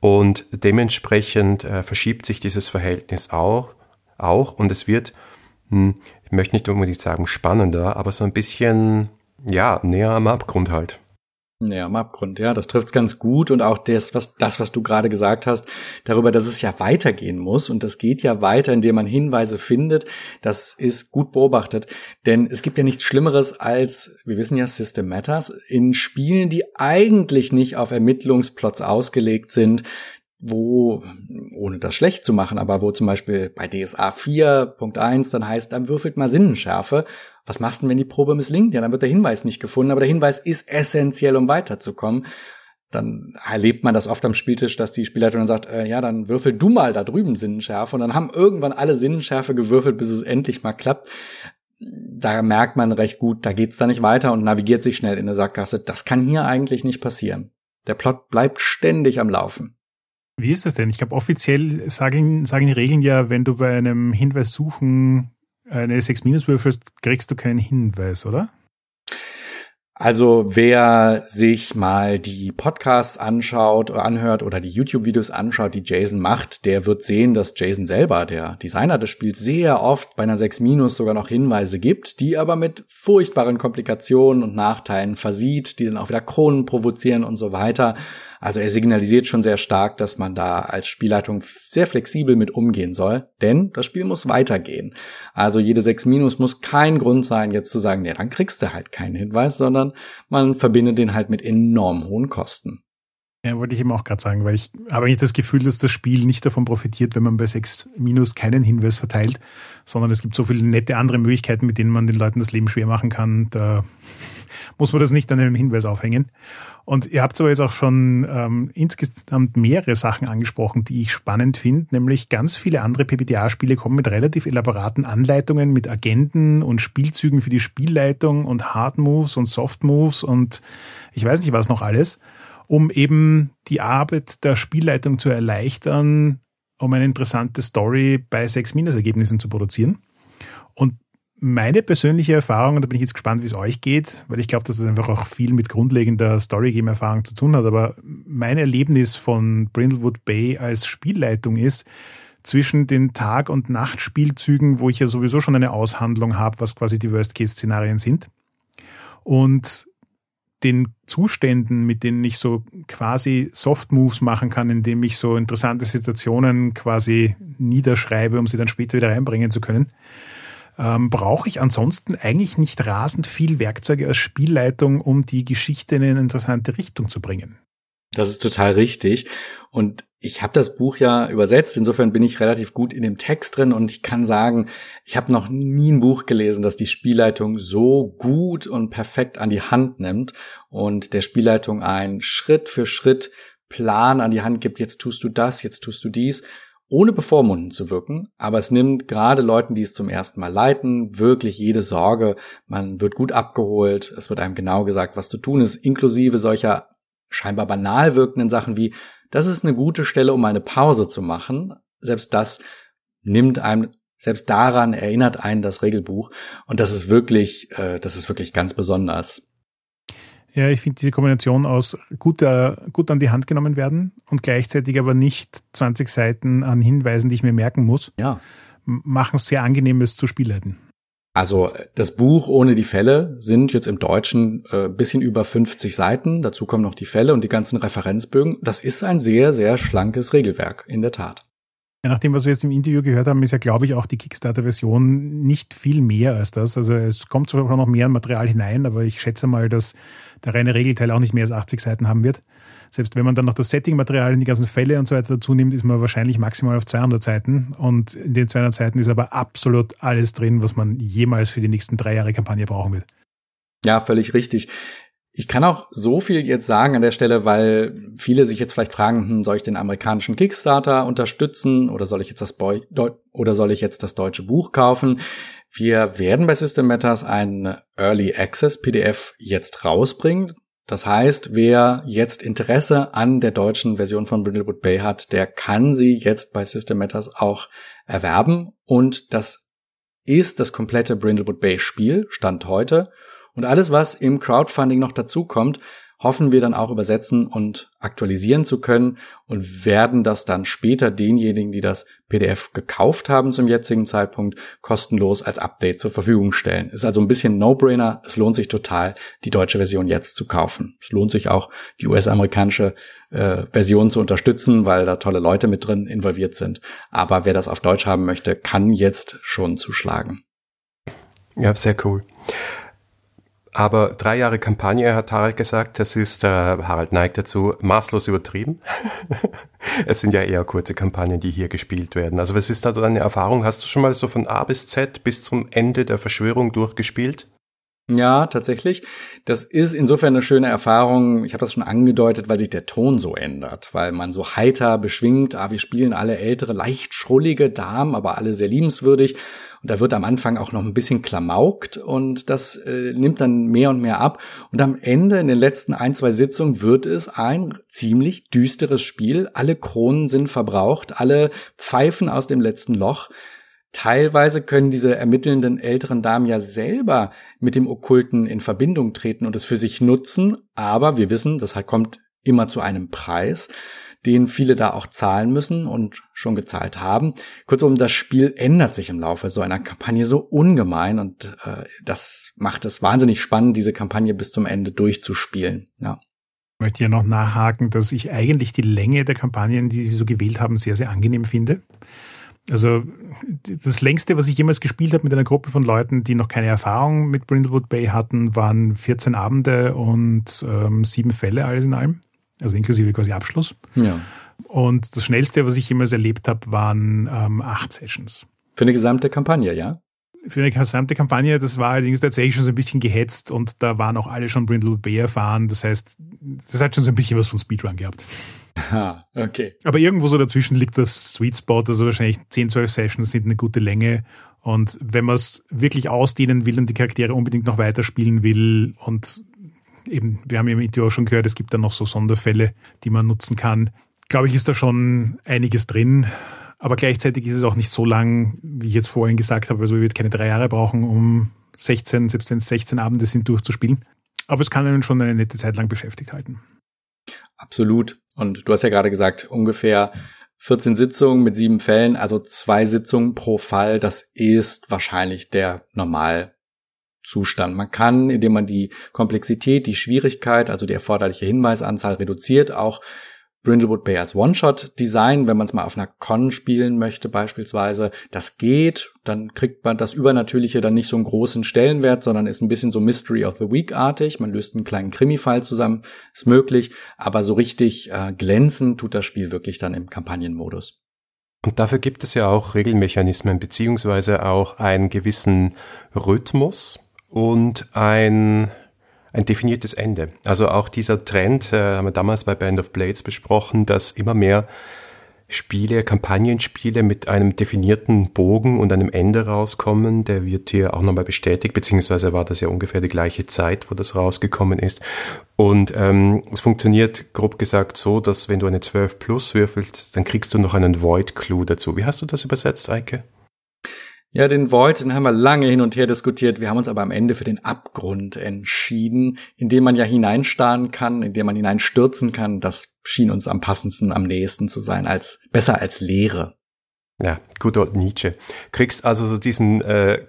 Und dementsprechend äh, verschiebt sich dieses Verhältnis auch, auch. Und es wird, hm, ich möchte nicht unbedingt sagen spannender, aber so ein bisschen, ja, näher am Abgrund halt. Ja, am Abgrund, ja, das trifft's ganz gut und auch das, was, das, was du gerade gesagt hast, darüber, dass es ja weitergehen muss und das geht ja weiter, indem man Hinweise findet, das ist gut beobachtet, denn es gibt ja nichts Schlimmeres als, wir wissen ja, System Matters, in Spielen, die eigentlich nicht auf Ermittlungsplots ausgelegt sind, wo, ohne das schlecht zu machen, aber wo zum Beispiel bei DSA 4.1 dann heißt, dann würfelt mal Sinnenschärfe was machst du denn, wenn die Probe misslingt? Ja, dann wird der Hinweis nicht gefunden, aber der Hinweis ist essentiell, um weiterzukommen. Dann erlebt man das oft am Spieltisch, dass die Spielleitung dann sagt, äh, ja, dann würfel du mal da drüben Sinnenschärfe. Und dann haben irgendwann alle Sinnenschärfe gewürfelt, bis es endlich mal klappt. Da merkt man recht gut, da geht's da nicht weiter und navigiert sich schnell in der Sackgasse. Das kann hier eigentlich nicht passieren. Der Plot bleibt ständig am Laufen. Wie ist das denn? Ich glaube, offiziell sagen, sagen die Regeln ja, wenn du bei einem Hinweis suchen eine 6 minus würfelst, kriegst du keinen Hinweis, oder? Also wer sich mal die Podcasts anschaut oder anhört oder die YouTube-Videos anschaut, die Jason macht, der wird sehen, dass Jason selber, der Designer des Spiels, sehr oft bei einer 6 Minus sogar noch Hinweise gibt, die aber mit furchtbaren Komplikationen und Nachteilen versieht, die dann auch wieder Kronen provozieren und so weiter. Also er signalisiert schon sehr stark, dass man da als Spielleitung sehr flexibel mit umgehen soll, denn das Spiel muss weitergehen. Also jede 6 Minus muss kein Grund sein, jetzt zu sagen, ja, dann kriegst du halt keinen Hinweis, sondern man verbindet den halt mit enorm hohen Kosten. Ja, wollte ich eben auch gerade sagen, weil ich habe eigentlich das Gefühl, dass das Spiel nicht davon profitiert, wenn man bei 6 Minus keinen Hinweis verteilt, sondern es gibt so viele nette andere Möglichkeiten, mit denen man den Leuten das Leben schwer machen kann. Da <laughs> muss man das nicht an einem Hinweis aufhängen. Und ihr habt aber jetzt auch schon ähm, insgesamt mehrere Sachen angesprochen, die ich spannend finde, nämlich ganz viele andere PBTA-Spiele kommen mit relativ elaboraten Anleitungen, mit Agenten und Spielzügen für die Spielleitung und Hard Moves und Soft Moves und ich weiß nicht was noch alles, um eben die Arbeit der Spielleitung zu erleichtern, um eine interessante Story bei 6-Ergebnissen zu produzieren. Und meine persönliche Erfahrung, und da bin ich jetzt gespannt, wie es euch geht, weil ich glaube, dass es einfach auch viel mit grundlegender Story-Game-Erfahrung zu tun hat, aber mein Erlebnis von Brindlewood Bay als Spielleitung ist, zwischen den Tag- und Nachtspielzügen, wo ich ja sowieso schon eine Aushandlung habe, was quasi die Worst-Case-Szenarien sind, und den Zuständen, mit denen ich so quasi Soft Moves machen kann, indem ich so interessante Situationen quasi niederschreibe, um sie dann später wieder reinbringen zu können ähm, brauche ich ansonsten eigentlich nicht rasend viel Werkzeuge als Spielleitung, um die Geschichte in eine interessante Richtung zu bringen. Das ist total richtig. Und ich habe das Buch ja übersetzt, insofern bin ich relativ gut in dem Text drin und ich kann sagen, ich habe noch nie ein Buch gelesen, das die Spielleitung so gut und perfekt an die Hand nimmt und der Spielleitung einen Schritt für Schritt Plan an die Hand gibt, jetzt tust du das, jetzt tust du dies ohne bevormunden zu wirken, aber es nimmt gerade Leuten, die es zum ersten Mal leiten, wirklich jede Sorge. Man wird gut abgeholt, es wird einem genau gesagt, was zu tun ist, inklusive solcher scheinbar banal wirkenden Sachen wie, das ist eine gute Stelle, um eine Pause zu machen. Selbst das nimmt einem, selbst daran erinnert einen das Regelbuch. Und das ist wirklich, äh, das ist wirklich ganz besonders. Ja, ich finde diese Kombination aus gut, äh, gut an die Hand genommen werden und gleichzeitig aber nicht 20 Seiten an Hinweisen, die ich mir merken muss, ja. machen es sehr angenehm, es zu spielleiten. Also das Buch ohne die Fälle sind jetzt im Deutschen äh, bisschen über 50 Seiten. Dazu kommen noch die Fälle und die ganzen Referenzbögen. Das ist ein sehr, sehr schlankes Regelwerk, in der Tat. Nach dem, was wir jetzt im Interview gehört haben, ist ja, glaube ich, auch die Kickstarter-Version nicht viel mehr als das. Also es kommt zwar noch mehr Material hinein, aber ich schätze mal, dass der reine Regelteil auch nicht mehr als 80 Seiten haben wird. Selbst wenn man dann noch das Setting-Material und die ganzen Fälle und so weiter dazu nimmt, ist man wahrscheinlich maximal auf 200 Seiten. Und in den 200 Seiten ist aber absolut alles drin, was man jemals für die nächsten drei Jahre Kampagne brauchen wird. Ja, völlig richtig. Ich kann auch so viel jetzt sagen an der Stelle, weil viele sich jetzt vielleicht fragen, hm, soll ich den amerikanischen Kickstarter unterstützen oder soll ich jetzt das Boy oder soll ich jetzt das deutsche Buch kaufen? Wir werden bei System Matters ein Early Access PDF jetzt rausbringen. Das heißt, wer jetzt Interesse an der deutschen Version von Brindlewood Bay hat, der kann sie jetzt bei System Matters auch erwerben und das ist das komplette Brindlewood Bay Spiel, Stand heute. Und alles, was im Crowdfunding noch dazukommt, hoffen wir dann auch übersetzen und aktualisieren zu können und werden das dann später denjenigen, die das PDF gekauft haben zum jetzigen Zeitpunkt, kostenlos als Update zur Verfügung stellen. Ist also ein bisschen No-Brainer. Es lohnt sich total, die deutsche Version jetzt zu kaufen. Es lohnt sich auch, die US-amerikanische äh, Version zu unterstützen, weil da tolle Leute mit drin involviert sind. Aber wer das auf Deutsch haben möchte, kann jetzt schon zuschlagen. Ja, sehr cool. Aber drei Jahre Kampagne, hat Harald gesagt, das ist, äh, Harald neigt dazu, maßlos übertrieben. <laughs> es sind ja eher kurze Kampagnen, die hier gespielt werden. Also was ist da deine Erfahrung? Hast du schon mal so von A bis Z bis zum Ende der Verschwörung durchgespielt? Ja, tatsächlich. Das ist insofern eine schöne Erfahrung. Ich habe das schon angedeutet, weil sich der Ton so ändert, weil man so heiter beschwingt, ah, wir spielen alle ältere, leicht schrullige Damen, aber alle sehr liebenswürdig. Und da wird am Anfang auch noch ein bisschen klamaukt und das äh, nimmt dann mehr und mehr ab. Und am Ende, in den letzten ein, zwei Sitzungen, wird es ein ziemlich düsteres Spiel. Alle Kronen sind verbraucht, alle Pfeifen aus dem letzten Loch. Teilweise können diese ermittelnden älteren Damen ja selber mit dem Okkulten in Verbindung treten und es für sich nutzen, aber wir wissen, das kommt immer zu einem Preis, den viele da auch zahlen müssen und schon gezahlt haben. Kurzum, das Spiel ändert sich im Laufe so einer Kampagne so ungemein und äh, das macht es wahnsinnig spannend, diese Kampagne bis zum Ende durchzuspielen. Ja. Ich möchte hier noch nachhaken, dass ich eigentlich die Länge der Kampagnen, die Sie so gewählt haben, sehr, sehr angenehm finde. Also das längste, was ich jemals gespielt habe mit einer Gruppe von Leuten, die noch keine Erfahrung mit Brindlewood Bay hatten, waren 14 Abende und ähm, sieben Fälle alles in allem. Also inklusive quasi Abschluss. Ja. Und das schnellste, was ich jemals erlebt habe, waren ähm, acht Sessions. Für eine gesamte Kampagne, ja? Für eine gesamte Kampagne, das war allerdings tatsächlich schon so ein bisschen gehetzt und da waren auch alle schon Brindlewood Bay erfahren. Das heißt, das hat schon so ein bisschen was von Speedrun gehabt. Ah, okay. Aber irgendwo so dazwischen liegt das Sweet Spot, also wahrscheinlich 10, 12 Sessions sind eine gute Länge. Und wenn man es wirklich ausdehnen will und die Charaktere unbedingt noch weiterspielen will und eben, wir haben ja im auch schon gehört, es gibt dann noch so Sonderfälle, die man nutzen kann, glaube ich, ist da schon einiges drin. Aber gleichzeitig ist es auch nicht so lang, wie ich jetzt vorhin gesagt habe. Also wir wird keine drei Jahre brauchen, um 16, selbst wenn es 16 Abende sind, durchzuspielen. Aber es kann einen schon eine nette Zeit lang beschäftigt halten. Absolut. Und du hast ja gerade gesagt, ungefähr 14 Sitzungen mit sieben Fällen, also zwei Sitzungen pro Fall. Das ist wahrscheinlich der Normalzustand. Man kann, indem man die Komplexität, die Schwierigkeit, also die erforderliche Hinweisanzahl reduziert, auch Brindlewood Bay als One-Shot-Design, wenn man es mal auf einer Con spielen möchte beispielsweise, das geht, dann kriegt man das Übernatürliche dann nicht so einen großen Stellenwert, sondern ist ein bisschen so Mystery of the Week-artig. Man löst einen kleinen Krimi-Fall zusammen, ist möglich, aber so richtig äh, glänzen tut das Spiel wirklich dann im Kampagnenmodus. Und dafür gibt es ja auch Regelmechanismen beziehungsweise auch einen gewissen Rhythmus und ein ein definiertes Ende. Also auch dieser Trend, äh, haben wir damals bei Band of Blades besprochen, dass immer mehr Spiele, Kampagnenspiele mit einem definierten Bogen und einem Ende rauskommen. Der wird hier auch nochmal bestätigt, beziehungsweise war das ja ungefähr die gleiche Zeit, wo das rausgekommen ist. Und ähm, es funktioniert grob gesagt so, dass wenn du eine 12 Plus würfelst, dann kriegst du noch einen Void Clue dazu. Wie hast du das übersetzt, Eike? Ja, den Void, den haben wir lange hin und her diskutiert. Wir haben uns aber am Ende für den Abgrund entschieden, in dem man ja hineinstarren kann, in dem man hineinstürzen kann. Das schien uns am passendsten, am nächsten zu sein, als besser als Leere. Ja, gut old Nietzsche. Kriegst also so diesen äh,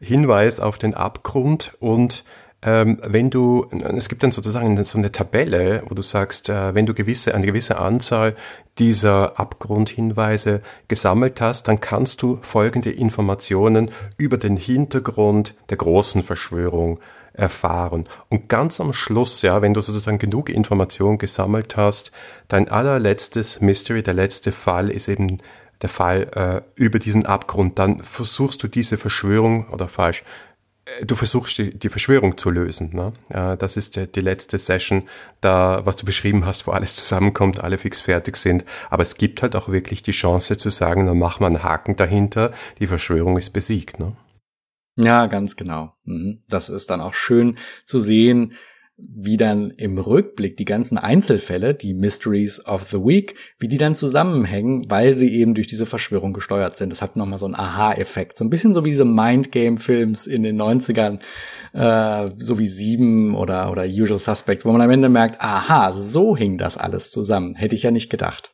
Hinweis auf den Abgrund und ähm, wenn du, es gibt dann sozusagen so eine Tabelle, wo du sagst, äh, wenn du gewisse, eine gewisse Anzahl dieser Abgrundhinweise gesammelt hast, dann kannst du folgende Informationen über den Hintergrund der großen Verschwörung erfahren. Und ganz am Schluss, ja, wenn du sozusagen genug Informationen gesammelt hast, dein allerletztes Mystery, der letzte Fall ist eben der Fall äh, über diesen Abgrund. Dann versuchst du diese Verschwörung oder falsch, du versuchst die, die Verschwörung zu lösen. Ne? Das ist die, die letzte Session, da, was du beschrieben hast, wo alles zusammenkommt, alle fix fertig sind. Aber es gibt halt auch wirklich die Chance zu sagen, dann mach mal einen Haken dahinter, die Verschwörung ist besiegt. Ne? Ja, ganz genau. Mhm. Das ist dann auch schön zu sehen, wie dann im Rückblick die ganzen Einzelfälle, die Mysteries of the Week, wie die dann zusammenhängen, weil sie eben durch diese Verschwörung gesteuert sind. Das hat nochmal so einen Aha-Effekt. So ein bisschen so wie diese Mindgame-Films in den 90ern, äh, so wie Sieben oder, oder Usual Suspects, wo man am Ende merkt, aha, so hing das alles zusammen. Hätte ich ja nicht gedacht.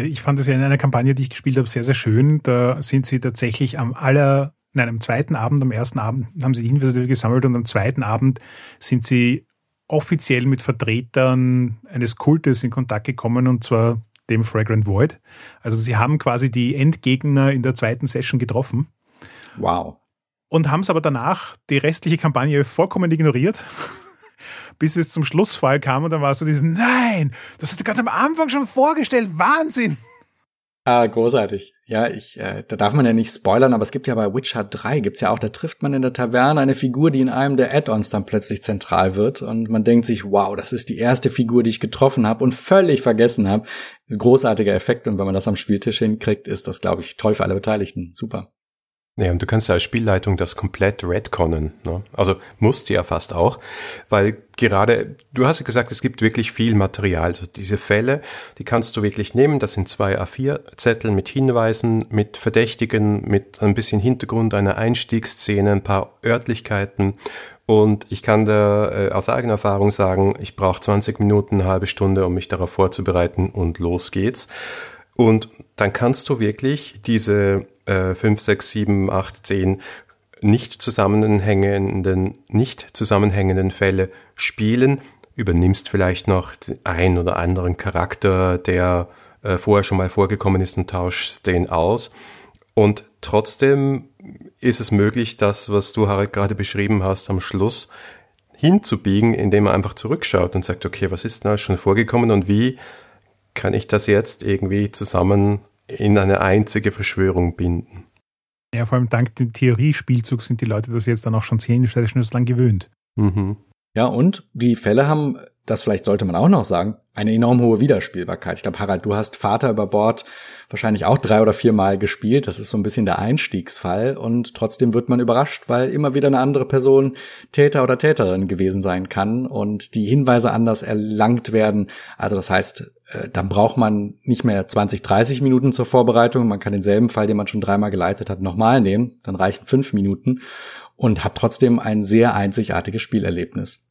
Ich fand es ja in einer Kampagne, die ich gespielt habe, sehr, sehr schön. Da sind sie tatsächlich am aller Nein, am zweiten Abend, am ersten Abend haben sie die Hinweise gesammelt und am zweiten Abend sind sie offiziell mit Vertretern eines Kultes in Kontakt gekommen und zwar dem Fragrant Void. Also sie haben quasi die Endgegner in der zweiten Session getroffen. Wow. Und haben es aber danach die restliche Kampagne vollkommen ignoriert, <laughs> bis es zum Schlussfall kam und dann war so dieses, nein, das hast du ganz am Anfang schon vorgestellt, Wahnsinn. Ah, großartig. Ja, ich, äh, da darf man ja nicht spoilern, aber es gibt ja bei Witcher 3, gibt's ja auch, da trifft man in der Taverne eine Figur, die in einem der Add-ons dann plötzlich zentral wird und man denkt sich, wow, das ist die erste Figur, die ich getroffen habe und völlig vergessen habe. Großartiger Effekt und wenn man das am Spieltisch hinkriegt, ist das, glaube ich, toll für alle Beteiligten. Super. Ja, und du kannst als Spielleitung das komplett retconnen. Ne? Also musst du ja fast auch, weil gerade, du hast ja gesagt, es gibt wirklich viel Material. Also diese Fälle, die kannst du wirklich nehmen. Das sind zwei A4-Zettel mit Hinweisen, mit Verdächtigen, mit ein bisschen Hintergrund, einer Einstiegsszene, ein paar Örtlichkeiten. Und ich kann da äh, aus eigener Erfahrung sagen, ich brauche 20 Minuten, eine halbe Stunde, um mich darauf vorzubereiten und los geht's. Und dann kannst du wirklich diese äh, 5, 6, 7, 8, 10 nicht zusammenhängenden, nicht zusammenhängenden Fälle spielen, übernimmst vielleicht noch einen oder anderen Charakter, der äh, vorher schon mal vorgekommen ist und tauschst den aus. Und trotzdem ist es möglich, das, was du Harald gerade beschrieben hast, am Schluss hinzubiegen, indem man einfach zurückschaut und sagt, okay, was ist da schon vorgekommen und wie kann ich das jetzt irgendwie zusammen in eine einzige Verschwörung binden. Ja, vor allem dank dem Theoriespielzug sind die Leute das jetzt dann auch schon zehn Sessions lang gewöhnt. Mhm. Ja, und die Fälle haben, das vielleicht sollte man auch noch sagen, eine enorm hohe Wiederspielbarkeit. Ich glaube, Harald, du hast Vater über Bord wahrscheinlich auch drei oder vier Mal gespielt. Das ist so ein bisschen der Einstiegsfall. Und trotzdem wird man überrascht, weil immer wieder eine andere Person Täter oder Täterin gewesen sein kann und die Hinweise anders erlangt werden. Also das heißt, äh, dann braucht man nicht mehr 20, 30 Minuten zur Vorbereitung. Man kann denselben Fall, den man schon dreimal geleitet hat, nochmal nehmen. Dann reichen fünf Minuten und hat trotzdem ein sehr einzigartiges Spielerlebnis.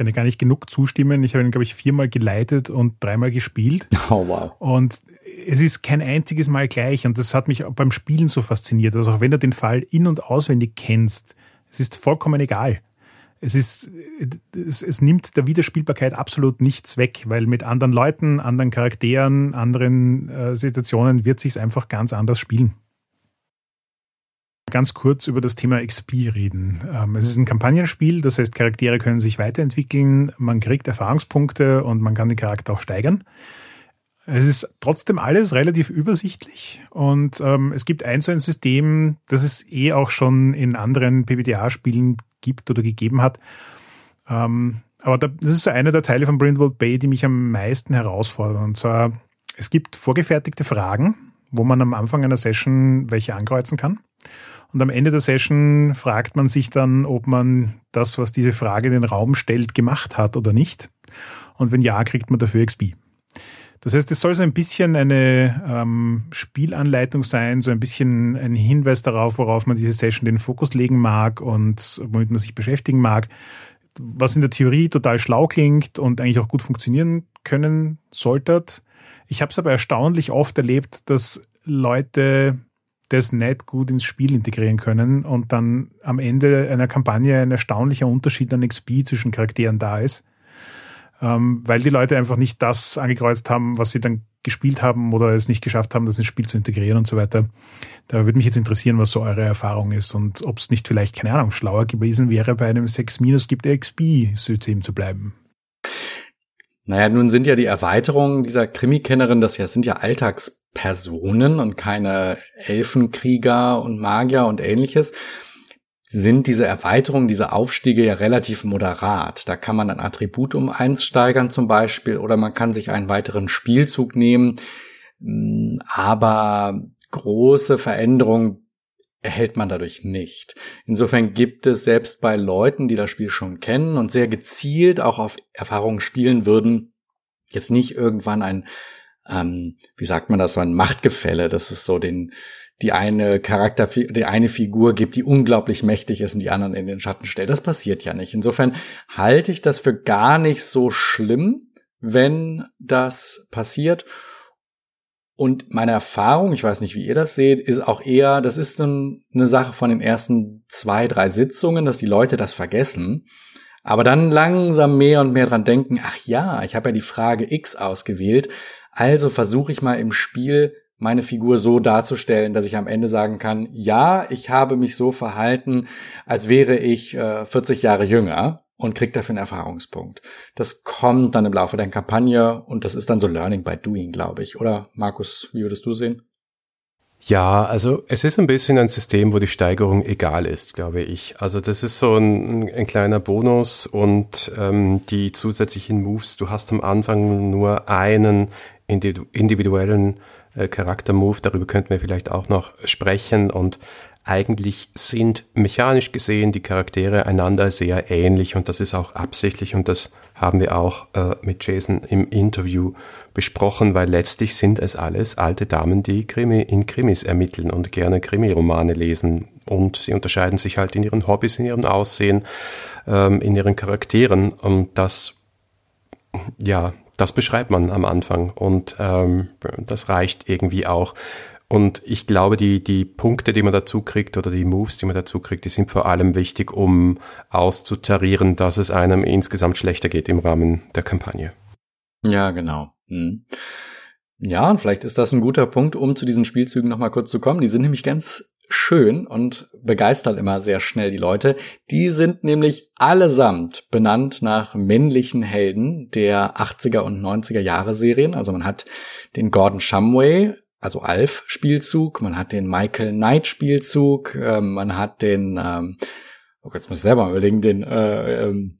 Ich kann gar nicht genug zustimmen. Ich habe ihn, glaube ich, viermal geleitet und dreimal gespielt. <laughs> Oh, wow. Und es ist kein einziges Mal gleich. Und das hat mich beim Spielen so fasziniert. Also auch wenn du den Fall in- und auswendig kennst, es ist vollkommen egal es ist, es, es nimmt der Wiederspielbarkeit absolut nichts weg, weil mit anderen Leuten, anderen Charakteren, anderen äh, Situationen wird sich einfach ganz anders spielen. Ganz kurz über das Thema XP reden. Ähm, es ist ein Kampagnenspiel, das heißt, Charaktere können sich weiterentwickeln, man kriegt Erfahrungspunkte und man kann den Charakter auch steigern. Es ist trotzdem alles relativ übersichtlich und ähm, es gibt ein so ein System, das es eh auch schon in anderen PBTA-Spielen gibt oder gegeben hat. Ähm, aber das ist so einer der Teile von Brindlewood Bay, die mich am meisten herausfordern. Und zwar, es gibt vorgefertigte Fragen, wo man am Anfang einer Session welche ankreuzen kann. Und am Ende der Session fragt man sich dann, ob man das, was diese Frage in den Raum stellt, gemacht hat oder nicht. Und wenn ja, kriegt man dafür XP. Das heißt, es soll so ein bisschen eine ähm, Spielanleitung sein, so ein bisschen ein Hinweis darauf, worauf man diese Session den Fokus legen mag und womit man sich beschäftigen mag. Was in der Theorie total schlau klingt und eigentlich auch gut funktionieren können sollte. Ich habe es aber erstaunlich oft erlebt, dass Leute das nicht gut ins Spiel integrieren können und dann am Ende einer Kampagne ein erstaunlicher Unterschied an XP zwischen Charakteren da ist ähm, weil die Leute einfach nicht das angekreuzt haben, was sie dann gespielt haben oder es nicht geschafft haben, das ins Spiel zu integrieren und so weiter. Da würde mich jetzt interessieren, was so eure Erfahrung ist und ob es nicht vielleicht, keine Ahnung, schlauer gewesen wäre, bei einem 6 Minus gibt XP-System zu bleiben. Naja, nun sind ja die Erweiterungen dieser Krimikennerin, das ja sind ja Alltagspersonen und keine Elfenkrieger und Magier und ähnliches sind diese Erweiterungen, diese Aufstiege ja relativ moderat. Da kann man ein Attribut um eins steigern zum Beispiel oder man kann sich einen weiteren Spielzug nehmen. Mm, aber große Veränderungen erhält man dadurch nicht. Insofern gibt es selbst bei Leuten, die das Spiel schon kennen und sehr gezielt auch auf Erfahrungen spielen würden, jetzt nicht irgendwann ein, ähm, wie sagt man das, so ein Machtgefälle, das ist so den, die eine Charakter, die eine Figur gibt, die unglaublich mächtig ist und die anderen in den Schatten stellt. Das passiert ja nicht. Insofern halte ich das für gar nicht so schlimm, wenn das passiert. Und meine Erfahrung, ich weiß nicht, wie ihr das seht, ist auch eher, das ist eine Sache von den ersten zwei, drei Sitzungen, dass die Leute das vergessen. Aber dann langsam mehr und mehr dran denken, ach ja, ich habe ja die Frage X ausgewählt, also versuche ich mal im Spiel meine Figur so darzustellen, dass ich am Ende sagen kann, ja, ich habe mich so verhalten, als wäre ich äh, 40 Jahre jünger und krieg dafür einen Erfahrungspunkt. Das kommt dann im Laufe der Kampagne und das ist dann so Learning by Doing, glaube ich. Oder Markus, wie würdest du sehen? Ja, also es ist ein bisschen ein System, wo die Steigerung egal ist, glaube ich. Also das ist so ein, ein kleiner Bonus und ähm, die zusätzlichen Moves, du hast am Anfang nur einen individuellen äh, Charaktermove, darüber könnten wir vielleicht auch noch sprechen. Und eigentlich sind mechanisch gesehen die Charaktere einander sehr ähnlich. Und das ist auch absichtlich. Und das haben wir auch äh, mit Jason im Interview besprochen, weil letztlich sind es alles alte Damen, die Krimi in Krimis ermitteln und gerne Krimiromane lesen. Und sie unterscheiden sich halt in ihren Hobbys, in ihrem Aussehen, ähm, in ihren Charakteren. Und das ja, das beschreibt man am Anfang und ähm, das reicht irgendwie auch. Und ich glaube, die, die Punkte, die man dazu kriegt oder die Moves, die man dazu kriegt, die sind vor allem wichtig, um auszutarieren, dass es einem insgesamt schlechter geht im Rahmen der Kampagne. Ja, genau. Hm. Ja, und vielleicht ist das ein guter Punkt, um zu diesen Spielzügen nochmal kurz zu kommen. Die sind nämlich ganz schön und begeistert immer sehr schnell die Leute. Die sind nämlich allesamt benannt nach männlichen Helden der 80er und 90er Jahre Serien. Also man hat den Gordon Shumway, also Alf-Spielzug, man hat den Michael Knight-Spielzug, äh, man hat den, ähm, oh, jetzt muss ich selber mal überlegen, den, äh, ähm,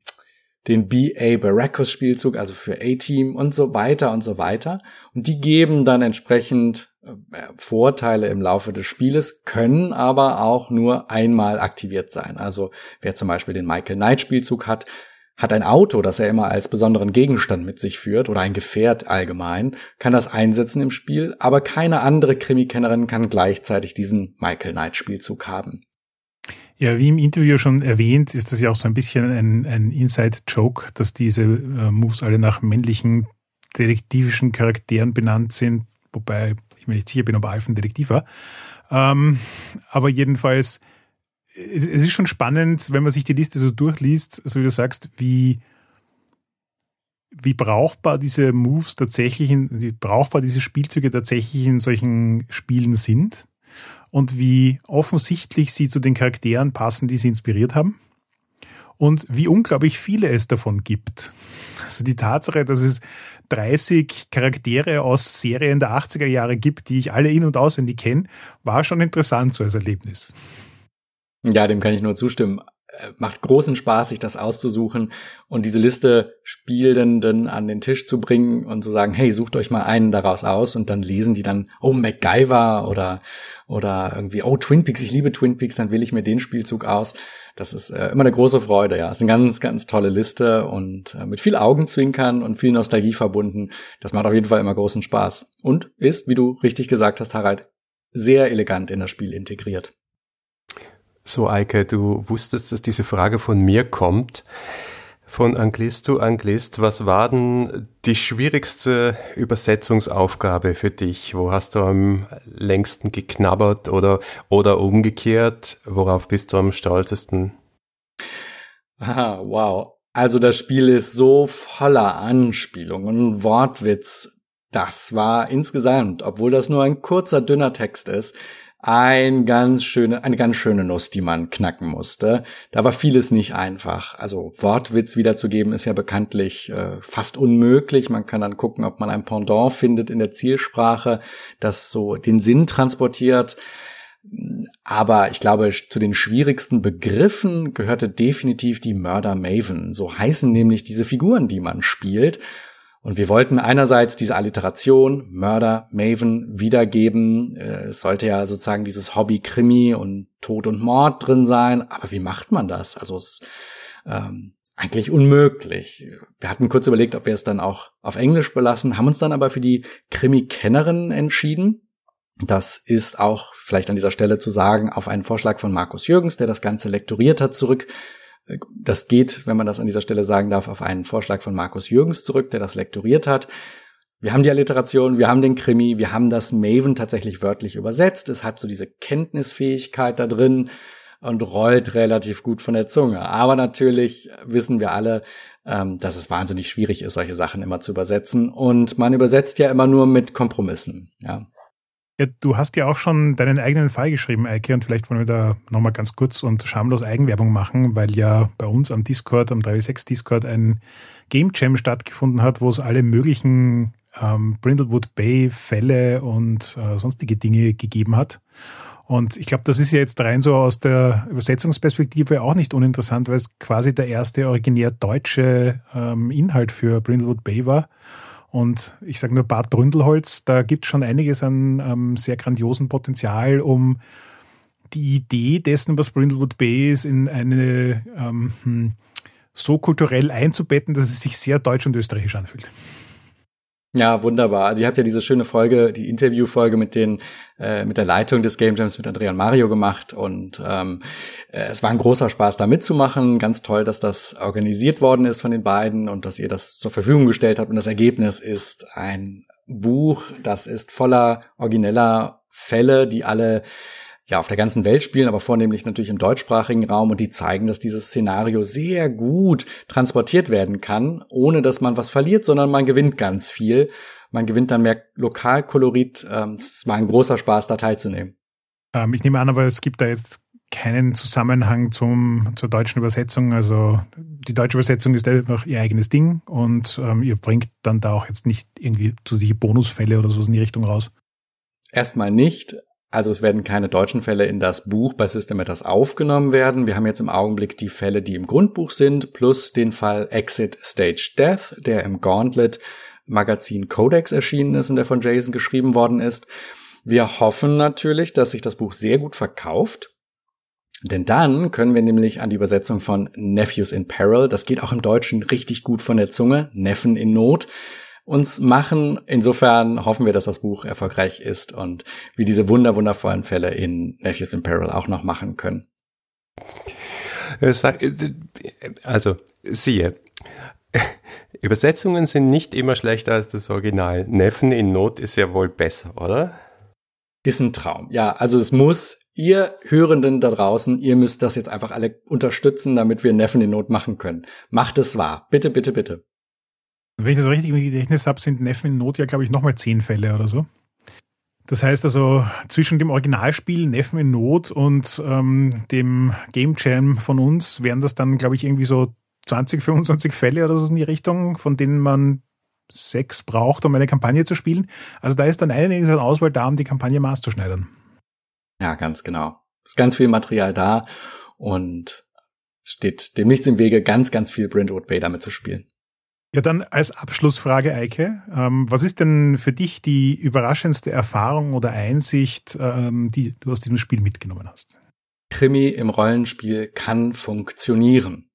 den B.A. Baracus-Spielzug, also für A-Team und so weiter und so weiter. Und die geben dann entsprechend Vorteile im Laufe des Spieles, können aber auch nur einmal aktiviert sein. Also wer zum Beispiel den Michael Knight Spielzug hat, hat ein Auto, das er immer als besonderen Gegenstand mit sich führt oder ein Gefährt allgemein, kann das einsetzen im Spiel, aber keine andere Krimikennerin kann gleichzeitig diesen Michael Knight Spielzug haben. Ja, wie im Interview schon erwähnt, ist das ja auch so ein bisschen ein, ein Inside-Joke, dass diese äh, Moves alle nach männlichen detektivischen Charakteren benannt sind, wobei ich mir nicht sicher bin, ob Alf ein Detektiv war. Ähm, aber jedenfalls es, es ist schon spannend, wenn man sich die Liste so durchliest, so wie du sagst, wie, wie brauchbar diese Moves tatsächlich, in, wie brauchbar diese Spielzüge tatsächlich in solchen Spielen sind und wie offensichtlich sie zu den Charakteren passen, die sie inspiriert haben und wie unglaublich viele es davon gibt. Also die Tatsache, dass es 30 Charaktere aus Serien der 80er Jahre gibt, die ich alle in- und auswendig kenne, war schon interessant so als Erlebnis. Ja, dem kann ich nur zustimmen. Äh, macht großen Spaß, sich das auszusuchen und diese Liste Spielenden an den Tisch zu bringen und zu sagen, hey, sucht euch mal einen daraus aus und dann lesen die dann, oh, MacGyver oder, oder irgendwie, oh, Twin Peaks, ich liebe Twin Peaks, dann wähle ich mir den Spielzug aus. Das ist äh, immer eine große Freude, ja. Es ist eine ganz, ganz tolle Liste und äh, mit viel Augenzwinkern und viel Nostalgie verbunden. Das macht auf jeden Fall immer großen Spaß und ist, wie du richtig gesagt hast, Harald, sehr elegant in das Spiel integriert. So, Eike, du wusstest, dass diese Frage von mir kommt. Von Anglist zu Anglist, was war denn die schwierigste Übersetzungsaufgabe für dich? Wo hast du am längsten geknabbert oder, oder umgekehrt? Worauf bist du am stolzesten? Ah, wow. Also das Spiel ist so voller Anspielungen Wortwitz. Das war insgesamt, obwohl das nur ein kurzer, dünner Text ist, ein ganz schöne, eine ganz schöne Nuss, die man knacken musste. Da war vieles nicht einfach. Also Wortwitz wiederzugeben ist ja bekanntlich äh, fast unmöglich. Man kann dann gucken, ob man ein Pendant findet in der Zielsprache, das so den Sinn transportiert. Aber ich glaube, zu den schwierigsten Begriffen gehörte definitiv die Murder Maven. So heißen nämlich diese Figuren, die man spielt. Und wir wollten einerseits diese Alliteration Mörder, Maven wiedergeben. Äh, es sollte ja sozusagen dieses Hobby Krimi und Tod und Mord drin sein. Aber wie macht man das? Also es ähm, eigentlich unmöglich. Wir hatten kurz überlegt, ob wir es dann auch auf Englisch belassen, haben uns dann aber für die Krimi-Kennerin entschieden. Das ist auch vielleicht an dieser Stelle zu sagen auf einen Vorschlag von Markus Jürgens, der das Ganze lektoriert hat, zurück das geht, wenn man das an dieser Stelle sagen darf, auf einen Vorschlag von Markus Jürgens zurück, der das lektoriert hat. Wir haben die Alliteration, wir haben den Krimi, wir haben das Maven tatsächlich wörtlich übersetzt. Es hat so diese Kenntnisfähigkeit da drin und rollt relativ gut von der Zunge. Aber natürlich wissen wir alle, ähm, dass es wahnsinnig schwierig ist, solche Sachen immer zu übersetzen. Und man übersetzt ja immer nur mit Kompromissen. Ja. Ja, du hast ja auch schon deinen eigenen Fall geschrieben, Eike, und vielleicht wollen wir da nochmal ganz kurz und schamlos Eigenwerbung machen, weil ja bei uns am Discord, am 36 Discord ein Game Jam stattgefunden hat, wo es alle möglichen ähm, Brindlewood Bay Fälle und äh, sonstige Dinge gegeben hat. Und ich glaube, das ist ja jetzt rein so aus der Übersetzungsperspektive auch nicht uninteressant, weil es quasi der erste originär deutsche ähm, Inhalt für Brindlewood Bay war. Und ich sage nur Bad Bründelholz, da gibt es schon einiges an ähm, sehr grandiosen Potenzial, um die Idee dessen, was Brindlewood Bay ist, in eine ähm, hm, so kulturell einzubetten, dass es sich sehr deutsch und österreichisch anfühlt. Ja, wunderbar. Also ihr habt ja diese schöne Folge, die Interviewfolge mit den äh, mit der Leitung des Game Jams mit Andrea und Mario gemacht und ähm, äh, es war ein großer Spaß, da mitzumachen. Ganz toll, dass das organisiert worden ist von den beiden und dass ihr das zur Verfügung gestellt habt. Und das Ergebnis ist ein Buch, das ist voller origineller Fälle, die alle ja, auf der ganzen Welt spielen, aber vornehmlich natürlich im deutschsprachigen Raum und die zeigen, dass dieses Szenario sehr gut transportiert werden kann, ohne dass man was verliert, sondern man gewinnt ganz viel. Man gewinnt dann mehr Lokalkolorit. Ähm, es war ein großer Spaß, da teilzunehmen. Ähm, ich nehme an, aber es gibt da jetzt keinen Zusammenhang zum, zur deutschen Übersetzung. Also die deutsche Übersetzung ist einfach ihr eigenes Ding und ähm, ihr bringt dann da auch jetzt nicht irgendwie zusätzliche Bonusfälle oder so in die Richtung raus. Erstmal nicht, also es werden keine deutschen Fälle in das Buch bei System Matters aufgenommen werden. Wir haben jetzt im Augenblick die Fälle, die im Grundbuch sind, plus den Fall Exit Stage Death, der im Gauntlet Magazin Codex erschienen ist und der von Jason geschrieben worden ist. Wir hoffen natürlich, dass sich das Buch sehr gut verkauft. Denn dann können wir nämlich an die Übersetzung von Nephews in Peril, das geht auch im Deutschen richtig gut von der Zunge, Neffen in Not, uns machen. Insofern hoffen wir, dass das Buch erfolgreich ist und wir diese wunder wundervollen Fälle in Nephews in Peril auch noch machen können. Äh, also, siehe, <laughs> Übersetzungen sind nicht immer schlechter als das Original. Neffen in Not ist ja wohl besser, oder? Ist ein Traum. Ja, also es muss, ihr Hörenden da draußen, ihr müsst das jetzt einfach alle unterstützen, damit wir Neffen in Not machen können. Macht es wahr. Bitte, bitte, bitte. Wenn ich das richtig im Gedächtnis habe, sind Neffen in Not ja, glaube ich, nochmal zehn Fälle oder so. Das heißt also, zwischen dem Originalspiel Neffen in Not und ähm, dem Game Jam von uns wären das dann, glaube ich, irgendwie so 20, 25 Fälle oder so in die Richtung, von denen man sechs braucht, um eine Kampagne zu spielen. Also da ist dann einiges an Auswahl da, um die Kampagne maßzuschneidern. Ja, ganz genau. Ist ganz viel Material da und steht dem nichts im Wege, ganz, ganz viel Brentwood Bay damit zu spielen. Ja, dann als Abschlussfrage, Eike. Ähm, was ist denn für dich die überraschendste Erfahrung oder Einsicht, ähm, die du aus diesem Spiel mitgenommen hast? Krimi im Rollenspiel kann funktionieren.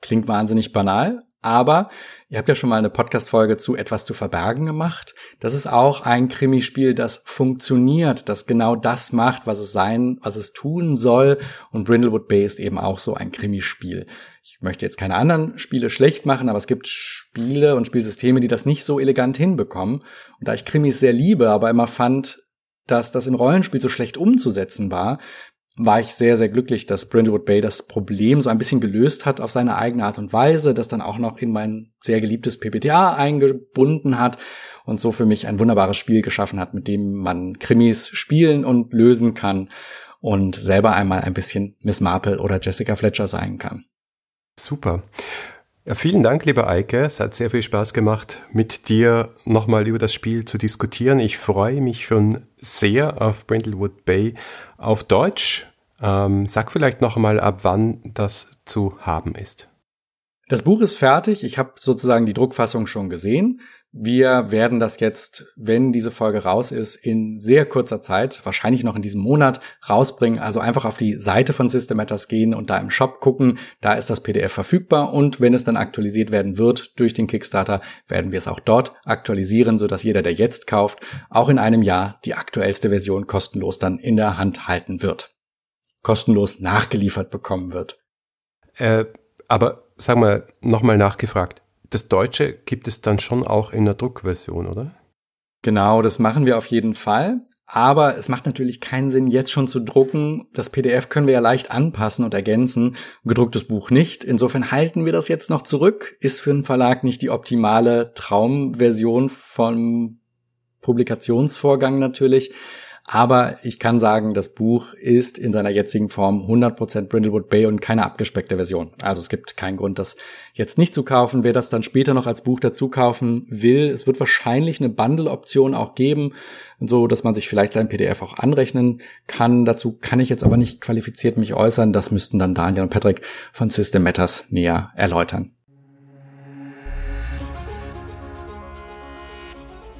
Klingt wahnsinnig banal, aber Ihr habt ja schon mal eine Podcast-Folge zu etwas zu verbergen gemacht. Das ist auch ein Krimispiel, das funktioniert, das genau das macht, was es sein, was es tun soll. Und Brindlewood Bay ist eben auch so ein Krimispiel. Ich möchte jetzt keine anderen Spiele schlecht machen, aber es gibt Spiele und Spielsysteme, die das nicht so elegant hinbekommen. Und da ich Krimis sehr liebe, aber immer fand, dass das im Rollenspiel so schlecht umzusetzen war, war ich sehr, sehr glücklich, dass Brentwood Bay das Problem so ein bisschen gelöst hat auf seine eigene Art und Weise, das dann auch noch in mein sehr geliebtes PPTA eingebunden hat und so für mich ein wunderbares Spiel geschaffen hat, mit dem man Krimis spielen und lösen kann und selber einmal ein bisschen Miss Marple oder Jessica Fletcher sein kann. Super. Ja, vielen Dank, lieber Eike. Es hat sehr viel Spaß gemacht, mit dir nochmal über das Spiel zu diskutieren. Ich freue mich schon sehr auf Brindlewood Bay auf Deutsch. Ähm, sag vielleicht noch einmal, ab wann das zu haben ist. Das Buch ist fertig. Ich habe sozusagen die Druckfassung schon gesehen. Wir werden das jetzt, wenn diese Folge raus ist, in sehr kurzer Zeit, wahrscheinlich noch in diesem Monat, rausbringen. Also einfach auf die Seite von System Matters gehen und da im Shop gucken. Da ist das PDF verfügbar und wenn es dann aktualisiert werden wird durch den Kickstarter, werden wir es auch dort aktualisieren, sodass jeder, der jetzt kauft, auch in einem Jahr die aktuellste Version kostenlos dann in der Hand halten wird. Kostenlos nachgeliefert bekommen wird. Äh, aber sag mal, nochmal nachgefragt das Deutsche gibt es dann schon auch in der Druckversion, oder? Genau, das machen wir auf jeden Fall. Aber es macht natürlich keinen Sinn, jetzt schon zu drucken. Das PDF können wir ja leicht anpassen und ergänzen. Gedrucktes Buch nicht. Insofern halten wir das jetzt noch zurück. Ist für einen Verlag nicht die optimale Traumversion vom Publikationsvorgang natürlich. Aber ich kann sagen, das Buch ist in seiner jetzigen Form 100% Brindlewood Bay und keine abgespeckte Version. Also es gibt keinen Grund, das jetzt nicht zu kaufen. Wer das dann später noch als Buch dazu kaufen will, es wird wahrscheinlich eine Bundle-Option auch geben, so dass man sich vielleicht sein PDF auch anrechnen kann. Dazu kann ich jetzt aber nicht qualifiziert mich äußern. Das müssten dann Daniel und Patrick von System Matters näher erläutern.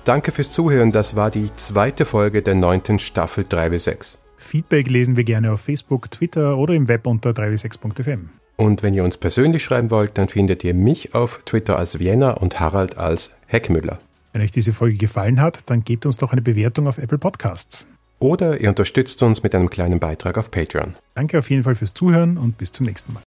Danke fürs Zuhören. Das war die zweite Folge der neunten Staffel 3W6. Feedback lesen wir gerne auf Facebook, Twitter oder im Web unter 3w6.fm. Und wenn ihr uns persönlich schreiben wollt, dann findet ihr mich auf Twitter als Vienna und Harald als Heckmüller. Wenn euch diese Folge gefallen hat, dann gebt uns doch eine Bewertung auf Apple Podcasts. Oder ihr unterstützt uns mit einem kleinen Beitrag auf Patreon. Danke auf jeden Fall fürs Zuhören und bis zum nächsten Mal.